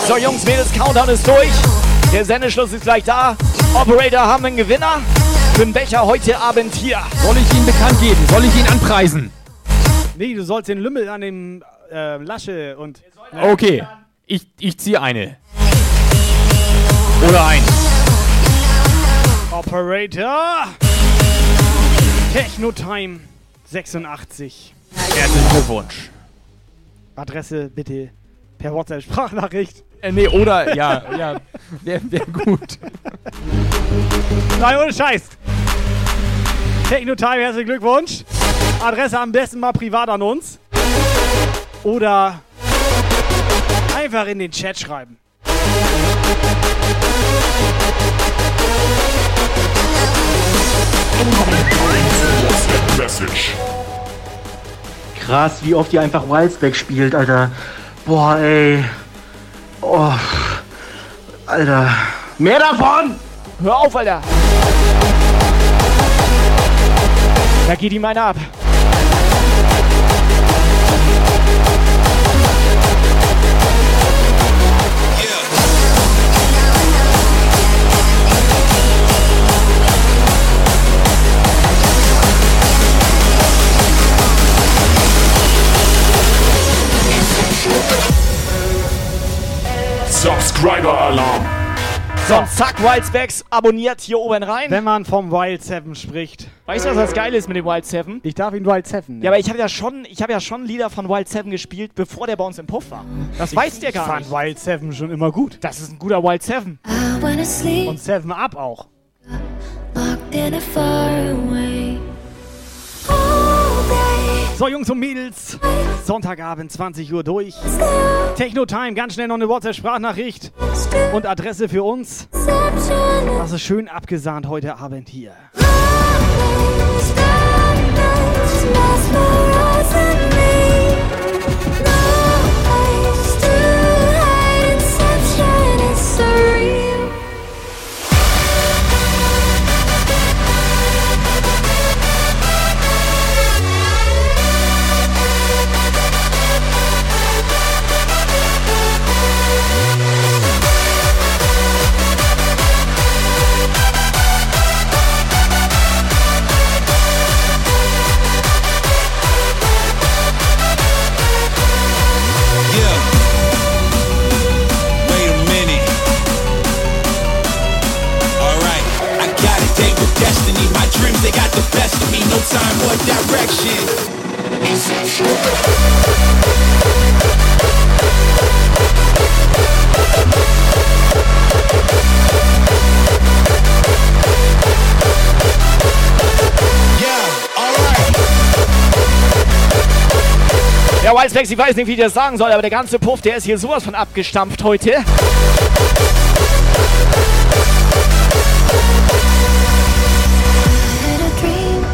S2: So, Jungs, Mädels, Countdown ist durch. Der Sendeschluss ist gleich da. Operator haben einen Gewinner für den Becher heute Abend hier.
S7: Soll ich ihn bekannt geben? Soll ich ihn anpreisen?
S39: Nee, du sollst den Lümmel an dem äh, Lasche und.
S7: Okay, ich, ich ziehe eine. Oder ein.
S39: Operator! Technotime 86.
S7: Herzlichen Glückwunsch.
S39: Adresse bitte per WhatsApp-Sprachnachricht.
S7: Äh, nee, oder, ja, ja, wäre wär gut.
S39: Nein, ohne Scheiß. Technotime, herzlichen Glückwunsch. Adresse am besten mal privat an uns. Oder
S3: Einfach in den Chat schreiben.
S18: Krass, wie oft ihr einfach Wildsback spielt, Alter. Boah, ey. Oh. Alter. Mehr davon!
S2: Hör auf, Alter! Da geht ihm einer ab.
S4: Subscriber Alarm.
S2: So, zack, Wildsbacks abonniert hier oben rein.
S3: Wenn man vom Wild 7 spricht.
S2: Weißt du, was das Geile ist mit dem Wild 7?
S3: Ich darf ihn Wild 7.
S2: Ja, aber ich habe ja schon, ich habe ja schon Lieder von Wild 7 gespielt, bevor der bei uns im Puff war. Das weiß der
S3: ich
S2: gar
S3: fand
S2: nicht.
S3: Wild 7 schon immer gut.
S2: Das ist ein guter Wild 7.
S3: Und 7 Up auch.
S13: in a faraway
S3: So, Jungs und Mädels, Sonntagabend, 20 Uhr durch. Techno-Time, ganz schnell noch eine WhatsApp-Sprachnachricht und Adresse für uns. Das ist schön abgesahnt heute Abend hier.
S2: Wildsbacks, ich weiß nicht, wie ich das sagen soll, aber der ganze Puff, der ist hier sowas von abgestampft heute.
S13: Had a dream,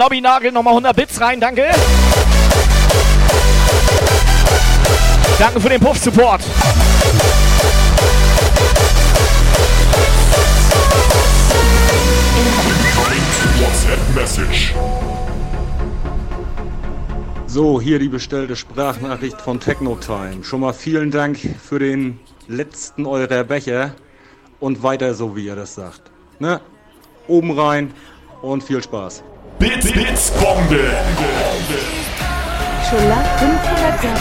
S2: Nobby nagelt nochmal 100 Bits rein, danke. Danke für den Puff-Support.
S40: So, hier die bestellte Sprachnachricht von Technotime. Schon mal vielen Dank für den letzten eurer Becher und weiter so, wie ihr das sagt. Ne? Oben rein und viel Spaß.
S4: Bits, Bits, Bombe.
S17: Schuller 500 Jahre.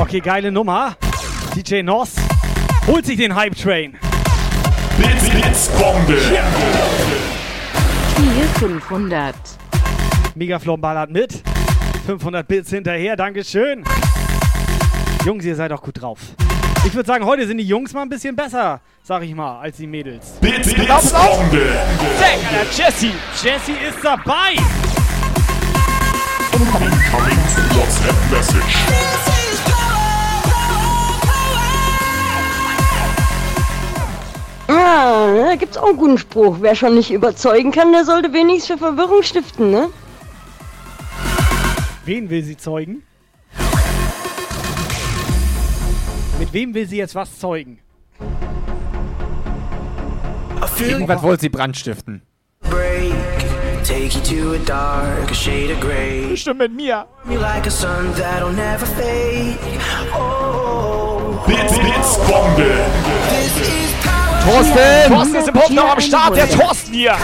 S3: Okay, geile Nummer. DJ Noss holt sich den Hype Train.
S4: Bits, Bits, Bombe.
S17: 500.
S3: Megaflom ballert mit. 500 Bits hinterher, Dankeschön. Jungs, ihr seid auch gut drauf. Ich würde sagen, heute sind die Jungs mal ein bisschen besser, sag ich mal, als die Mädels.
S4: Bits, Bits. Bombe.
S2: Jesse.
S3: Jesse ist dabei.
S4: Incoming WhatsApp Message.
S29: Ja, da gibt's auch einen guten Spruch. Wer schon nicht überzeugen kann, der sollte wenigstens für Verwirrung stiften, ne?
S3: Wen will sie zeugen? Mit wem will sie jetzt was zeugen?
S7: Irgendwas wollte sie brandstiften.
S12: break. Take you to a dark shade of gray.
S2: Bestimmt mit mir.
S12: Like a sun that'll never fade. Oh,
S4: Bits, Bits, Bombe.
S12: this is.
S2: Thorsten! Thorsten ist im Pop noch am Start, der Thorsten hier.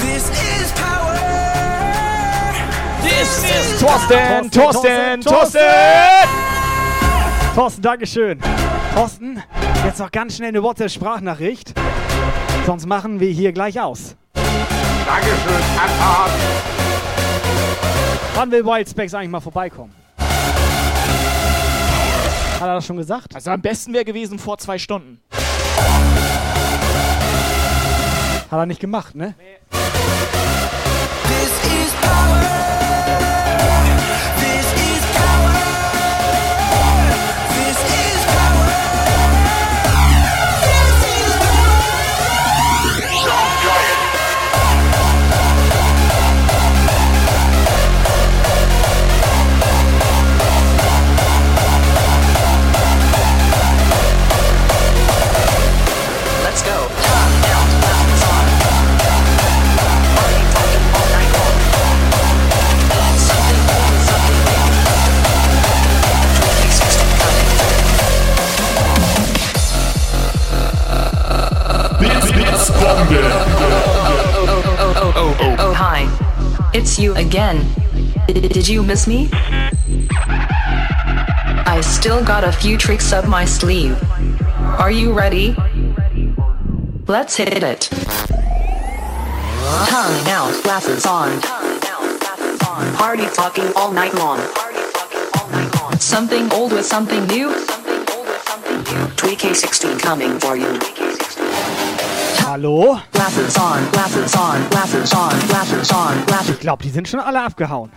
S12: This is power.
S2: This is Thorsten, Thorsten,
S3: Thorsten,
S2: Thorsten.
S3: Thorsten, Dankeschön. Thorsten, jetzt noch ganz schnell eine WhatsApp-Sprachnachricht. Sonst machen wir hier gleich aus.
S25: Dankeschön, Abfahrt.
S3: Wann will Wildspecs eigentlich mal vorbeikommen? Hat er das schon gesagt?
S2: Also am besten wäre gewesen vor zwei Stunden.
S3: Hat er nicht gemacht, ne?
S12: This
S35: again. Did you miss me? I still got a few tricks up my sleeve. Are you ready? Let's hit it. Tongue out, glasses on. Party talking all night long. Something old with something new. Tweak 16 coming for you. Glasses
S3: Ich glaube, die sind schon alle abgehauen.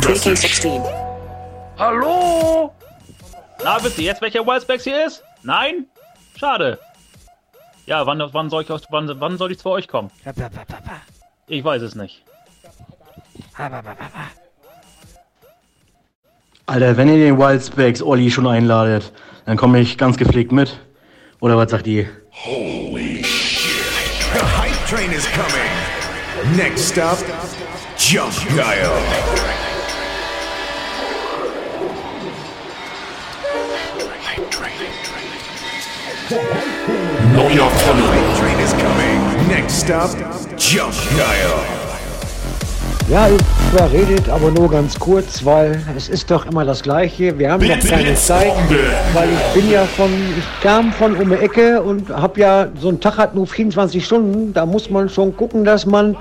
S35: Tweak 16.
S41: Hallo? Na, wisst ihr jetzt, welcher Wildspecs hier ist? Nein? Schade. Ja, wann, wann soll ich aus- wann, wann soll ich zu euch kommen? Ich weiß es nicht.
S18: Alter, wenn ihr den Wildspecs Olli schon einladet, dann komme ich ganz gepflegt mit. Oder was sagt ihr?
S4: Holy shit. The hype train is coming. Next up, Jump Guile. Neuer Following train is coming. Next up, Jump Guile.
S42: Ja, ihr überredet aber nur ganz kurz, weil es ist doch immer das Gleiche. Wir haben noch
S4: Bitte,
S42: keine Zeit, weil ich bin ja von, ich kam von um die Ecke und hab ja, so ein Tag hat nur 24 Stunden. Da muss man schon gucken, dass man,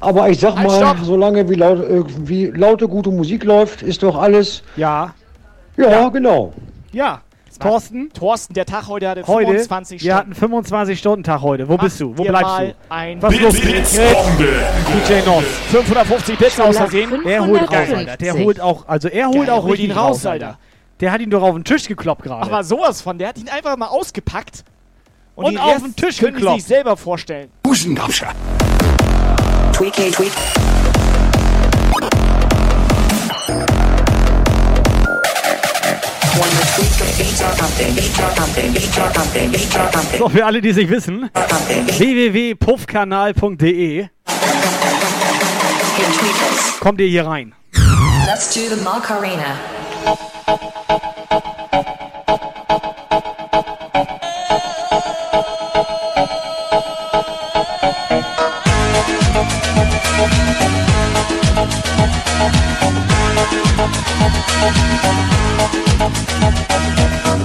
S42: aber ich sag
S2: Halt,
S42: mal,
S2: stopp.
S42: solange wie, laut, wie laute, gute Musik läuft, ist doch alles.
S3: Ja.
S42: Ja, genau.
S3: Ja. Thorsten?
S2: Thorsten, der Tag heute hatte
S3: Heute?
S2: 25
S3: Wir
S2: Stunden.
S3: hatten 25-Stunden-Tag heute. Wo bist du? Wo bleibst du?
S2: ein
S3: Was los? DJ Nos.
S2: 550 Bits aus Versehen.
S3: Er holt raus, Alter. Der holt auch, also er holt auch
S2: der holt ihn raus, Alter.
S3: Der hat ihn doch auf den Tisch gekloppt gerade.
S2: Aber sowas von, der hat ihn einfach mal ausgepackt.
S3: Und
S2: die
S3: auf den Tisch
S2: können
S3: gekloppt.
S2: sich selber vorstellen.
S42: Busendabscher.
S35: Tweak, tweak.
S3: So, für alle, die sich wissen, www.puffkanal.de kommt ihr hier rein.
S35: Let's do the Macarena.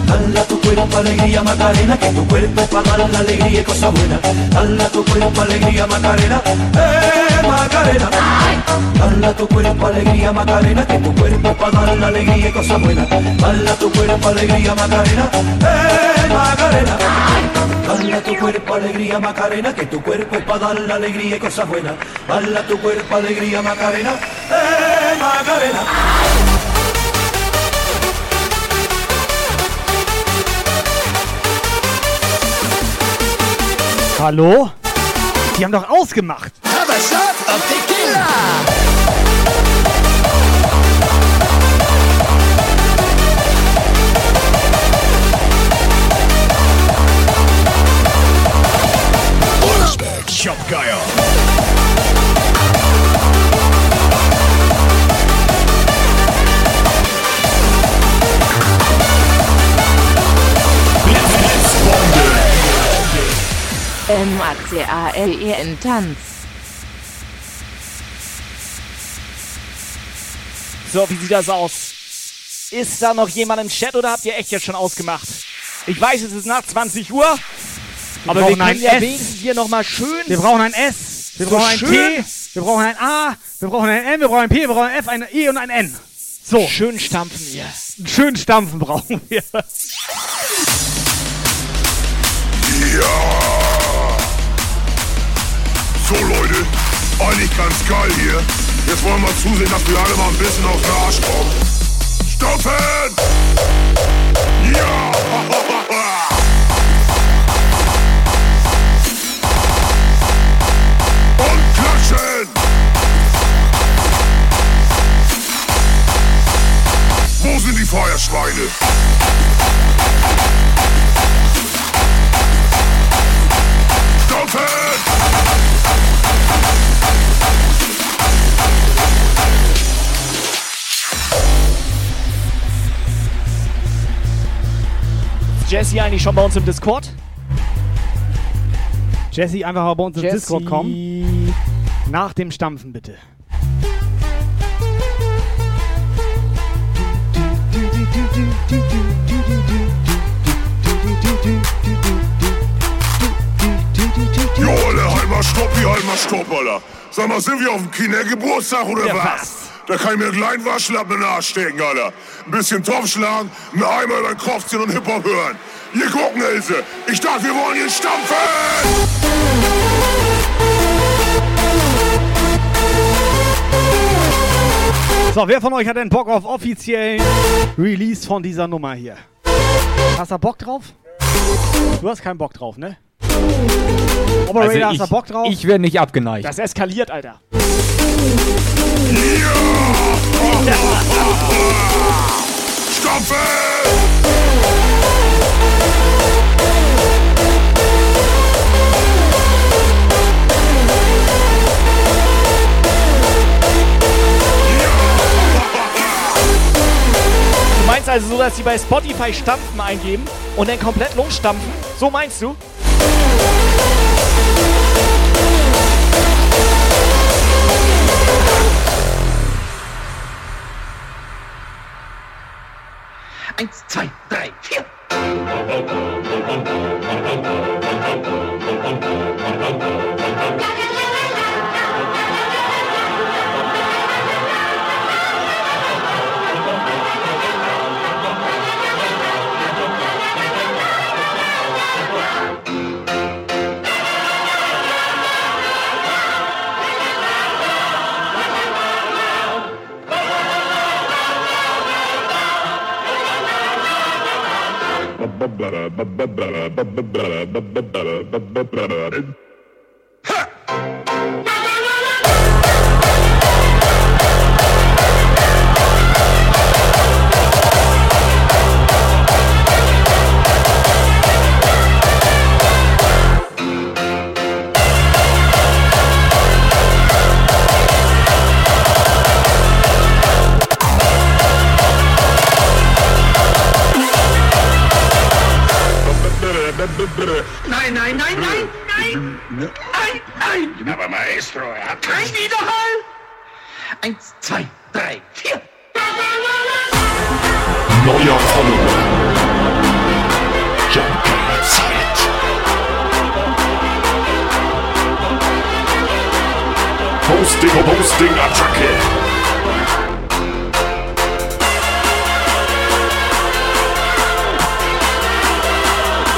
S12: Dala tu
S43: cuerpo alegría Macarena, que tu cuerpo para dar la alegría y cosas buenas. Dale a tu cuerpo alegría Macarena, eh Macarena. Dale a tu cuerpo alegría Macarena, que tu cuerpo para dar la alegría y cosas buenas. Dale a tu cuerpo alegría Macarena, eh Macarena. Dale a tu cuerpo alegría Macarena, que tu cuerpo es para dar la alegría y cosas buenas. Dale a tu cuerpo alegría Macarena, eh Macarena.
S3: Hallo? Die haben doch ausgemacht.
S43: Have a shot of tequila.
S4: Shop
S17: M-A-C-A-L-E-N Tanz.
S2: So, wie sieht das aus? Ist da noch jemand im Chat oder habt ihr echt jetzt schon ausgemacht? Ich weiß, es ist nach 20 Uhr, aber wir können ja wenigstens hier nochmal schön...
S3: Wir brauchen ein S, wir
S2: So
S3: brauchen ein
S2: schön.
S3: T, wir brauchen ein A, wir brauchen ein N, wir brauchen ein P, wir brauchen ein F, ein E und ein N. So.
S2: Schön stampfen wir.
S3: Schön stampfen brauchen wir.
S6: So Leute, eigentlich ganz geil hier. Jetzt wollen wir zusehen, dass wir alle mal ein bisschen auf den Arsch kommen. Stoppen! Ja! Und klatschen! Wo sind die Feuerschweine?
S2: Jesse eigentlich schon bei uns im Discord?
S3: Jesse, einfach mal bei uns
S2: Jesse.
S3: Discord kommen. Nach dem Stampfen bitte.
S6: Jo, Alter, halt mal Stopp, halt mal Stopp, Alter. Sag mal, sind wir auf dem Kindergeburtstag oder
S2: Ja,
S6: was? Da kann ich mir einen kleinen Waschlappen in den Arsch stecken, Alter. Ein bisschen Topf schlagen, einen Eimer über den Kopf ziehen und Hip-Hop hören. Hier gucken, Ilse. Ich dachte, wir wollen hier stampfen!
S3: So, wer von euch hat denn Bock auf offiziellen Release von dieser Nummer hier? Hast du Bock drauf? Du hast keinen Bock drauf, ne? Operator,
S7: Also
S3: hast du
S7: ich-
S3: Bock drauf?
S7: Ich wäre nicht abgeneigt.
S2: Das eskaliert, Alter.
S6: Stampfen!
S2: Du meinst also so, dass sie bei Spotify Stampfen eingeben und dann komplett losstampfen? So meinst du?
S43: Eins, zwei, drei, vier. Ha!
S44: Nein, nein, nein, nein, nein! Nein, nein!
S6: Aber Maestro, er hat
S44: Kein Widerhall! Eins, zwei, drei, vier!
S6: neuer Follower.
S4: Posting, Posting, Attacke.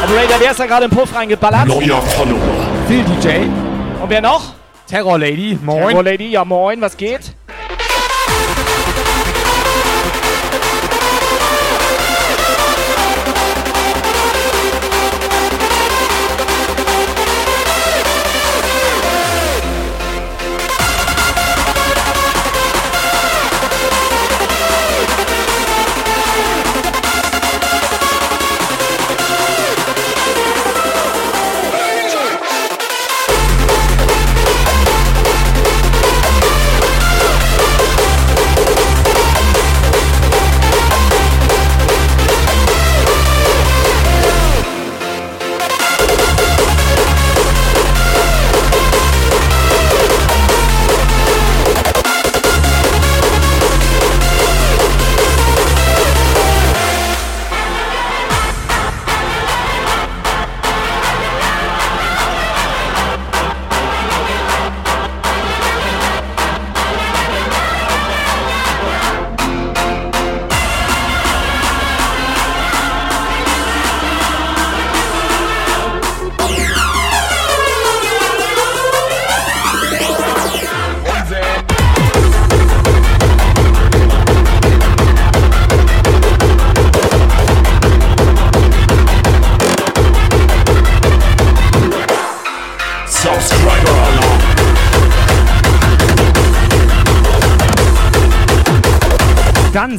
S2: Operator, wer ist da gerade im Puff reingeballert?
S4: Neuer Follower.
S7: Phil DJ.
S2: Und wer noch?
S7: Terror Lady. Moin.
S2: Terror Lady, ja moin, was geht?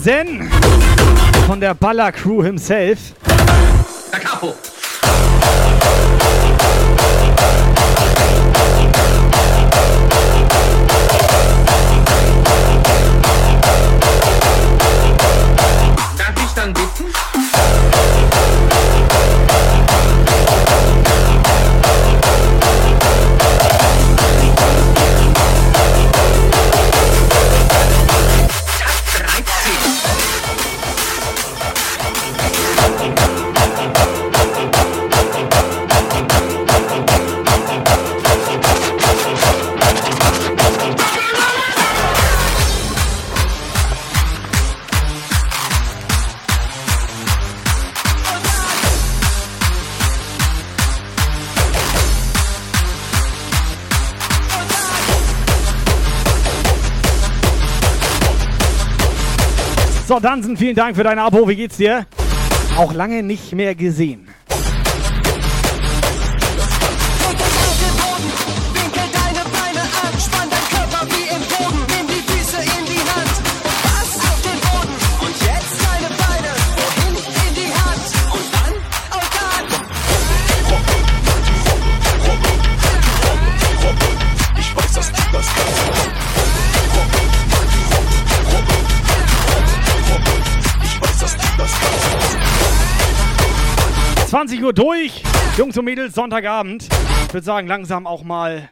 S3: Dansen von der Baller Crew himself.
S31: Da Capo.
S3: So, Dansen, vielen Dank für dein Abo. Wie geht's dir? Auch lange nicht mehr gesehen. 20 Uhr durch. Jungs und Mädels, Sonntagabend. Ich würde sagen, langsam auch mal,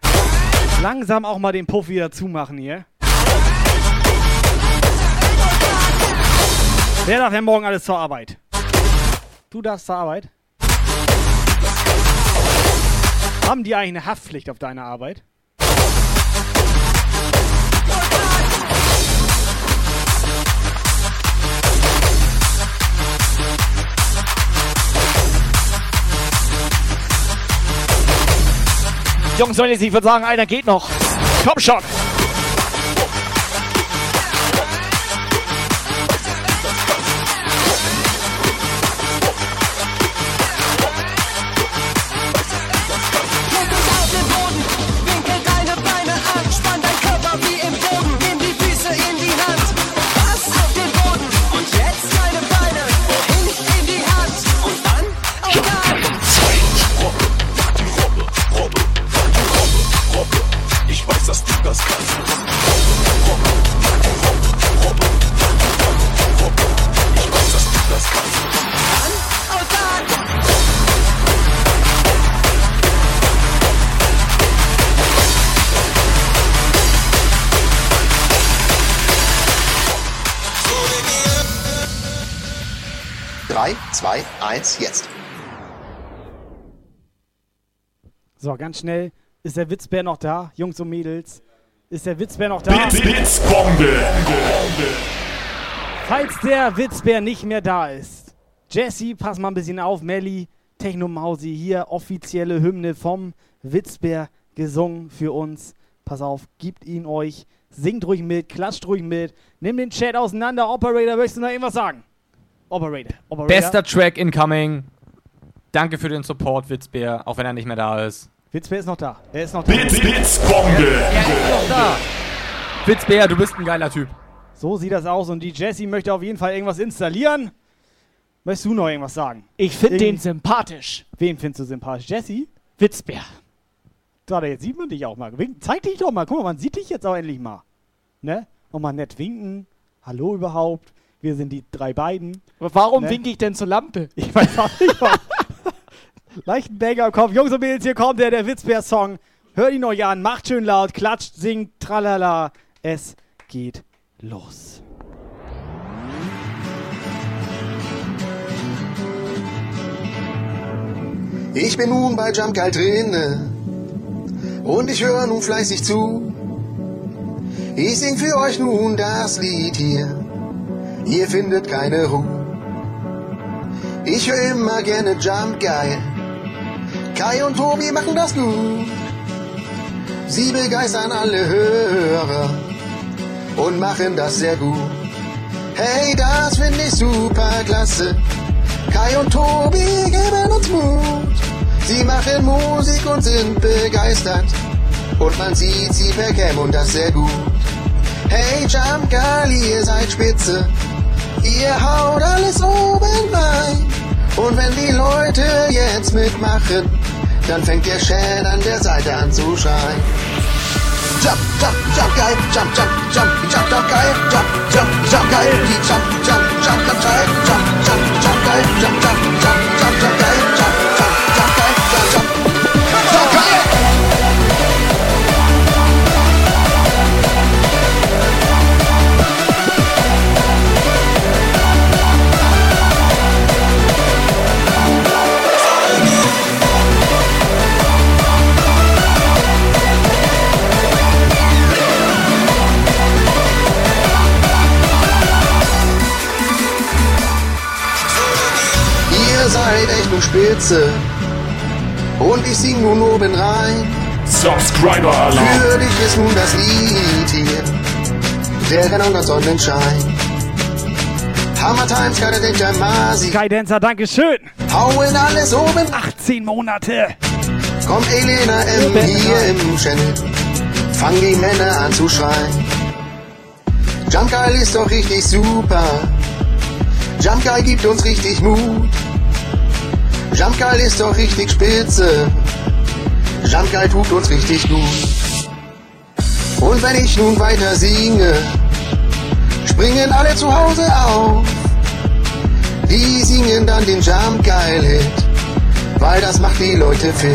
S3: langsam auch mal den Puff wieder zumachen hier. Wer darf denn morgen alles zur Arbeit? Du darfst zur Arbeit? Haben die eigentlich eine Haftpflicht auf deine Arbeit?
S2: Jungs Mädels, ich würde sagen, einer geht noch. Komm schon.
S38: 2, 1, jetzt.
S3: So, ganz schnell. Ist der Witzbär noch da? Jungs und Mädels. Ist der Witzbär noch da?
S4: Witz, Witzbombe!
S3: Falls der Witzbär nicht mehr da ist. Jesse, pass mal ein bisschen auf. Melly, Techno Mausi, hier offizielle Hymne vom Witzbär gesungen für uns. Pass auf, gibt ihn euch. Singt ruhig mit, klatscht ruhig mit. Nimm den Chat auseinander. Operator, möchtest du noch irgendwas sagen? Operator. Operator.
S7: Bester Track incoming. Danke für den Support, Witzbär, auch wenn er nicht mehr da ist.
S3: Witzbär ist noch da. Er ist noch da.
S4: Blitz, Blitzbombe.
S7: Er ist noch da. Witzbär, du bist ein geiler Typ.
S3: So sieht das aus und die Jessie möchte auf jeden Fall irgendwas installieren. Möchtest du noch irgendwas sagen?
S2: Ich finde den sympathisch.
S3: Wen findest du sympathisch? Jessie?
S2: Witzbär.
S3: Warte, jetzt sieht man dich auch mal. Wink, zeig dich doch mal. Guck mal, man sieht dich jetzt auch endlich mal. Ne? Und mal nett winken. Hallo überhaupt. Wir sind die drei beiden.
S2: Warum
S3: Ne?
S2: winke ich denn zur Lampe?
S3: Ich weiß auch nicht. warum. Leichten Banger im Kopf. Jungs und Mädels, hier kommt der, der Witzbär-Song. Hört ihn euch an, macht schön laut, klatscht, singt, tralala. Es geht los.
S9: Ich bin nun bei Jump Guide drinne und ich höre nun fleißig zu. Ich sing für euch nun das Lied hier, ihr findet keine Ruhe. Ich höre immer gerne Jump Guide. Kai und Tobi machen das gut. Sie begeistern alle Hörer und machen das sehr gut. Hey, das finde ich super klasse. Kai und Tobi geben uns Mut. Sie machen Musik und sind begeistert. Und man sieht sie per Cam und das sehr gut. Hey Jump Gali, ihr seid spitze. Ihr haut alles oben rein. Und wenn die Leute jetzt mitmachen, dann fängt der Chat an der Seite an zu schreien. Jump, jump, jump geil, jump, jump, jump, jump, jump geil, jump, jump, jump geil, die jump, jump, jump, jump geil, jump, jump, jump geil, jump, jump, jump, jump, jump geil, Spitze und ich sing nun oben rein.
S4: Subscriber Alarm.
S9: Für dich ist nun das Lied hier, der Rennung und Sonnenschein. Hammer Times, der Masi.
S3: Skydancer, Dankeschön.
S9: Hauen alles oben.
S3: 18 Monate.
S9: Kommt Elena M. hier im Channel. Fang die Männer an zu schreien. Jump Guy ist doch richtig super. Jump Guy gibt uns richtig Mut. Jump Guy ist doch richtig spitze. Jump Guy tut uns richtig gut. Und wenn ich nun weiter singe, springen alle zu Hause auf. Die singen dann den Jump Guy Hit, weil das macht die Leute fit.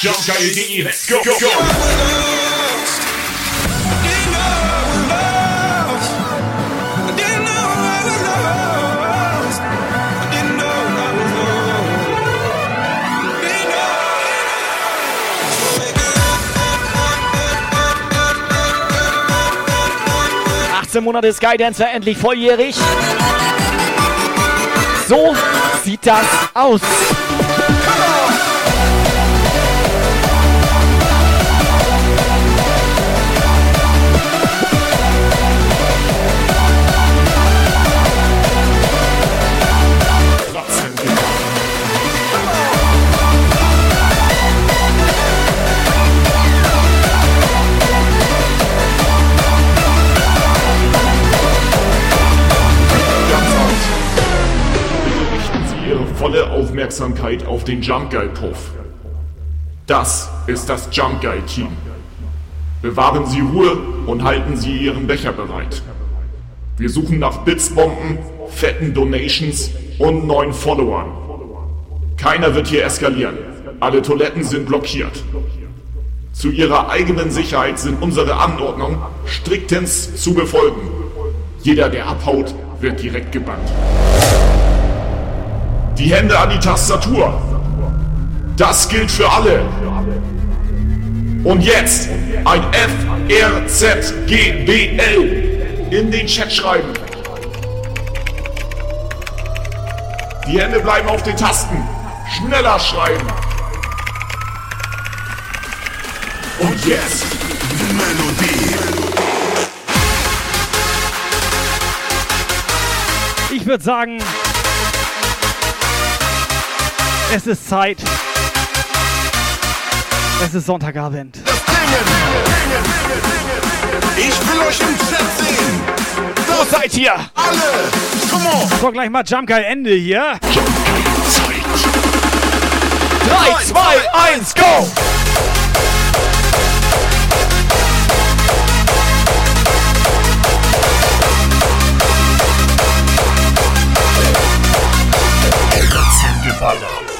S4: Jumpguy.de, let's go, go, go.
S2: Ach, 18 Monate Skydancer endlich volljährig. So sieht das aus.
S4: Aufmerksamkeit auf den Jump Guy Puff. Das ist das Jump Guy Team. Bewahren Sie Ruhe und halten Sie Ihren Becher bereit. Wir suchen nach Blitzbomben, fetten Donations und neuen Followern. Keiner wird hier eskalieren. Alle Toiletten sind blockiert. Zu ihrer eigenen Sicherheit sind unsere Anordnungen striktens zu befolgen. Jeder, der abhaut, wird direkt gebannt. Die Hände an die Tastatur. Das gilt für alle. Und jetzt ein FRZGBL in den Chat schreiben. Die Hände bleiben auf den Tasten. Schneller schreiben. Und jetzt die Melodie.
S3: Ich würde sagen, es ist Zeit. Es ist Sonntagabend.
S4: Ich will euch im Chat sehen.
S2: Wo seid ihr?
S4: Alle. Come on.
S3: So, gleich mal Jump Guy Ende hier.
S2: 3, 2, 1, go!
S4: Keiner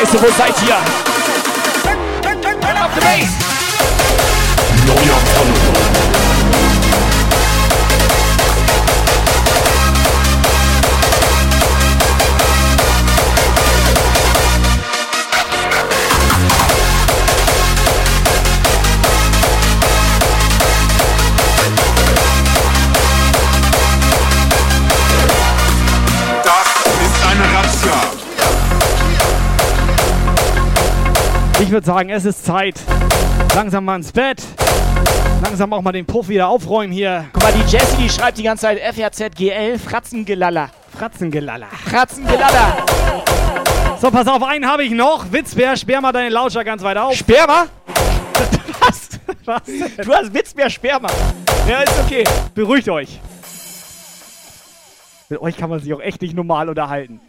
S2: Scheiße, wo seid ihr? Turn up the bass!
S3: Ich würde sagen, es ist Zeit. Langsam mal ins Bett. Langsam auch mal den Puff wieder aufräumen hier.
S2: Guck mal, die Jessie, die schreibt die ganze Zeit FRZGL, Fratzengelaller.
S3: Fratzengelaller.
S2: Fratzengelaller.
S3: So, pass auf, einen habe ich noch. Witzbär, sperr mal deine Lauscher ganz weit auf.
S2: Sperma? Was?
S3: Was?
S2: Du hast Witzbär Sperma. Ja, ist okay.
S3: Beruhigt euch. Mit euch kann man sich auch echt nicht normal unterhalten.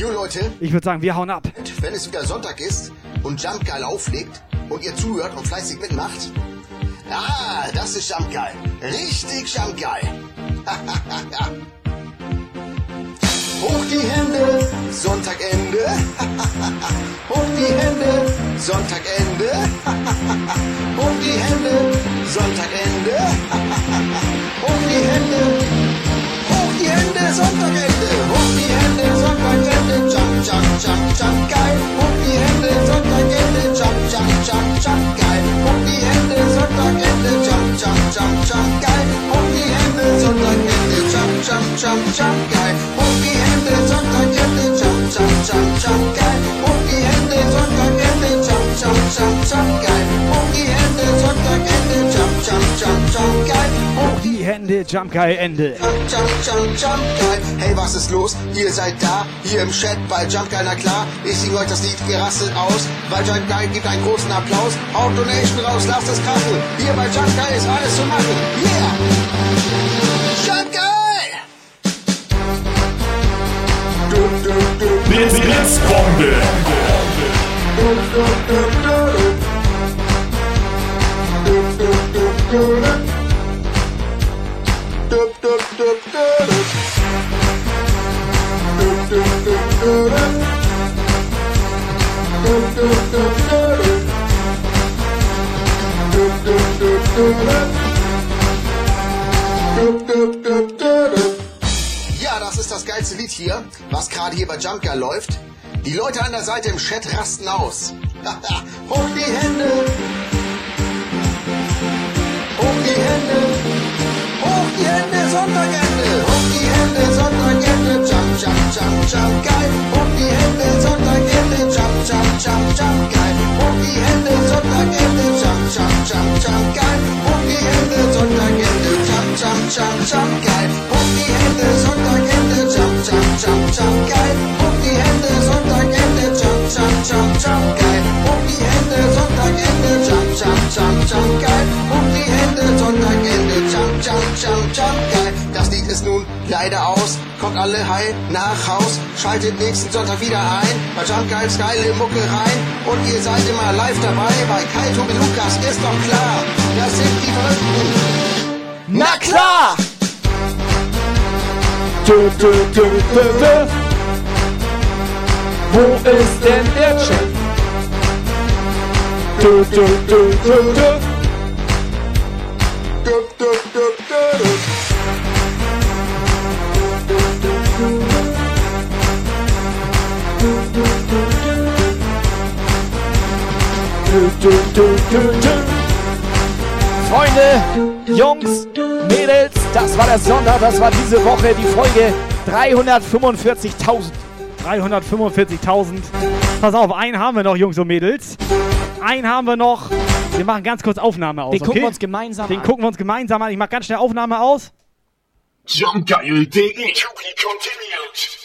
S9: Jo Leute,
S3: Ich würde sagen, wir hauen ab.
S9: wenn es wieder Sonntag ist und Jump Geil auflegt und ihr zuhört und fleißig mitmacht. Ah, das ist Jump Geil. Richtig Jump Geil. Hoch die Hände, Sonntagende. Hoch die Hände, Sonntagende. Hoch die Hände, Sonntagende. Hoch die Hände. Hoch die Hände, Sonntagende. Hoch die Hände, Hoch die Hände. Jump,
S3: Guy Ende.
S9: Jump, jump, jump, geil. Hey, was ist los? Ihr seid da, hier im Chat bei Jump Geil, na klar. Ich sing euch das Lied gerasselt aus, weil Jump Geil gibt einen großen Applaus. Haut Donation raus, lasst es krachen. Hier bei Jump Geil ist alles zu machen. Yeah! Jump Geil! Du, du, du,
S4: Blitz,
S9: Ja, das ist das geilste Lied hier, was gerade hier bei Jumpger läuft. Die Leute an der Seite im Chat rasten aus. Hoch die Hände! die Hände, hoch die Hände, Sonntagende, hoch die Hände, Sonntagende, jump, jump, jump, jump, geil, hoch die Hände, Sonntagende, jump, jump, jump, jump, geil, hoch die Hände, jump, jump, jump, jump, geil, hoch Hände, Sonntagende, jump, jump, jump, jump, jump, jump, jump, jump, geil, hoch die Hände, jump, jump, jump, jump, leider aus. Kommt alle heil nach Haus, schaltet nächsten Sonntag wieder ein. Bei Jump Guides geile Mucke rein. Und ihr seid immer live dabei. Bei Kai, Tobi, Lukas ist doch klar. Das sind die Verrückten.
S2: Na klar! Dö, dö, dö, dö, dö. Wo ist denn der Chat? Dö, dö, dö, dö, dö. Freunde, Jungs, Mädels, das war der Sonntag, das war diese Woche die Folge 345.000.
S3: 345.000. Pass auf, einen haben wir noch, Jungs und Mädels. Einen haben wir noch. Wir machen ganz kurz Aufnahme aus.
S2: Den gucken
S3: okay?
S2: wir uns gemeinsam
S3: Den
S2: an.
S3: gucken wir uns gemeinsam an. Ich mache ganz schnell Aufnahme aus.
S4: Jump Geil.de. To be continued.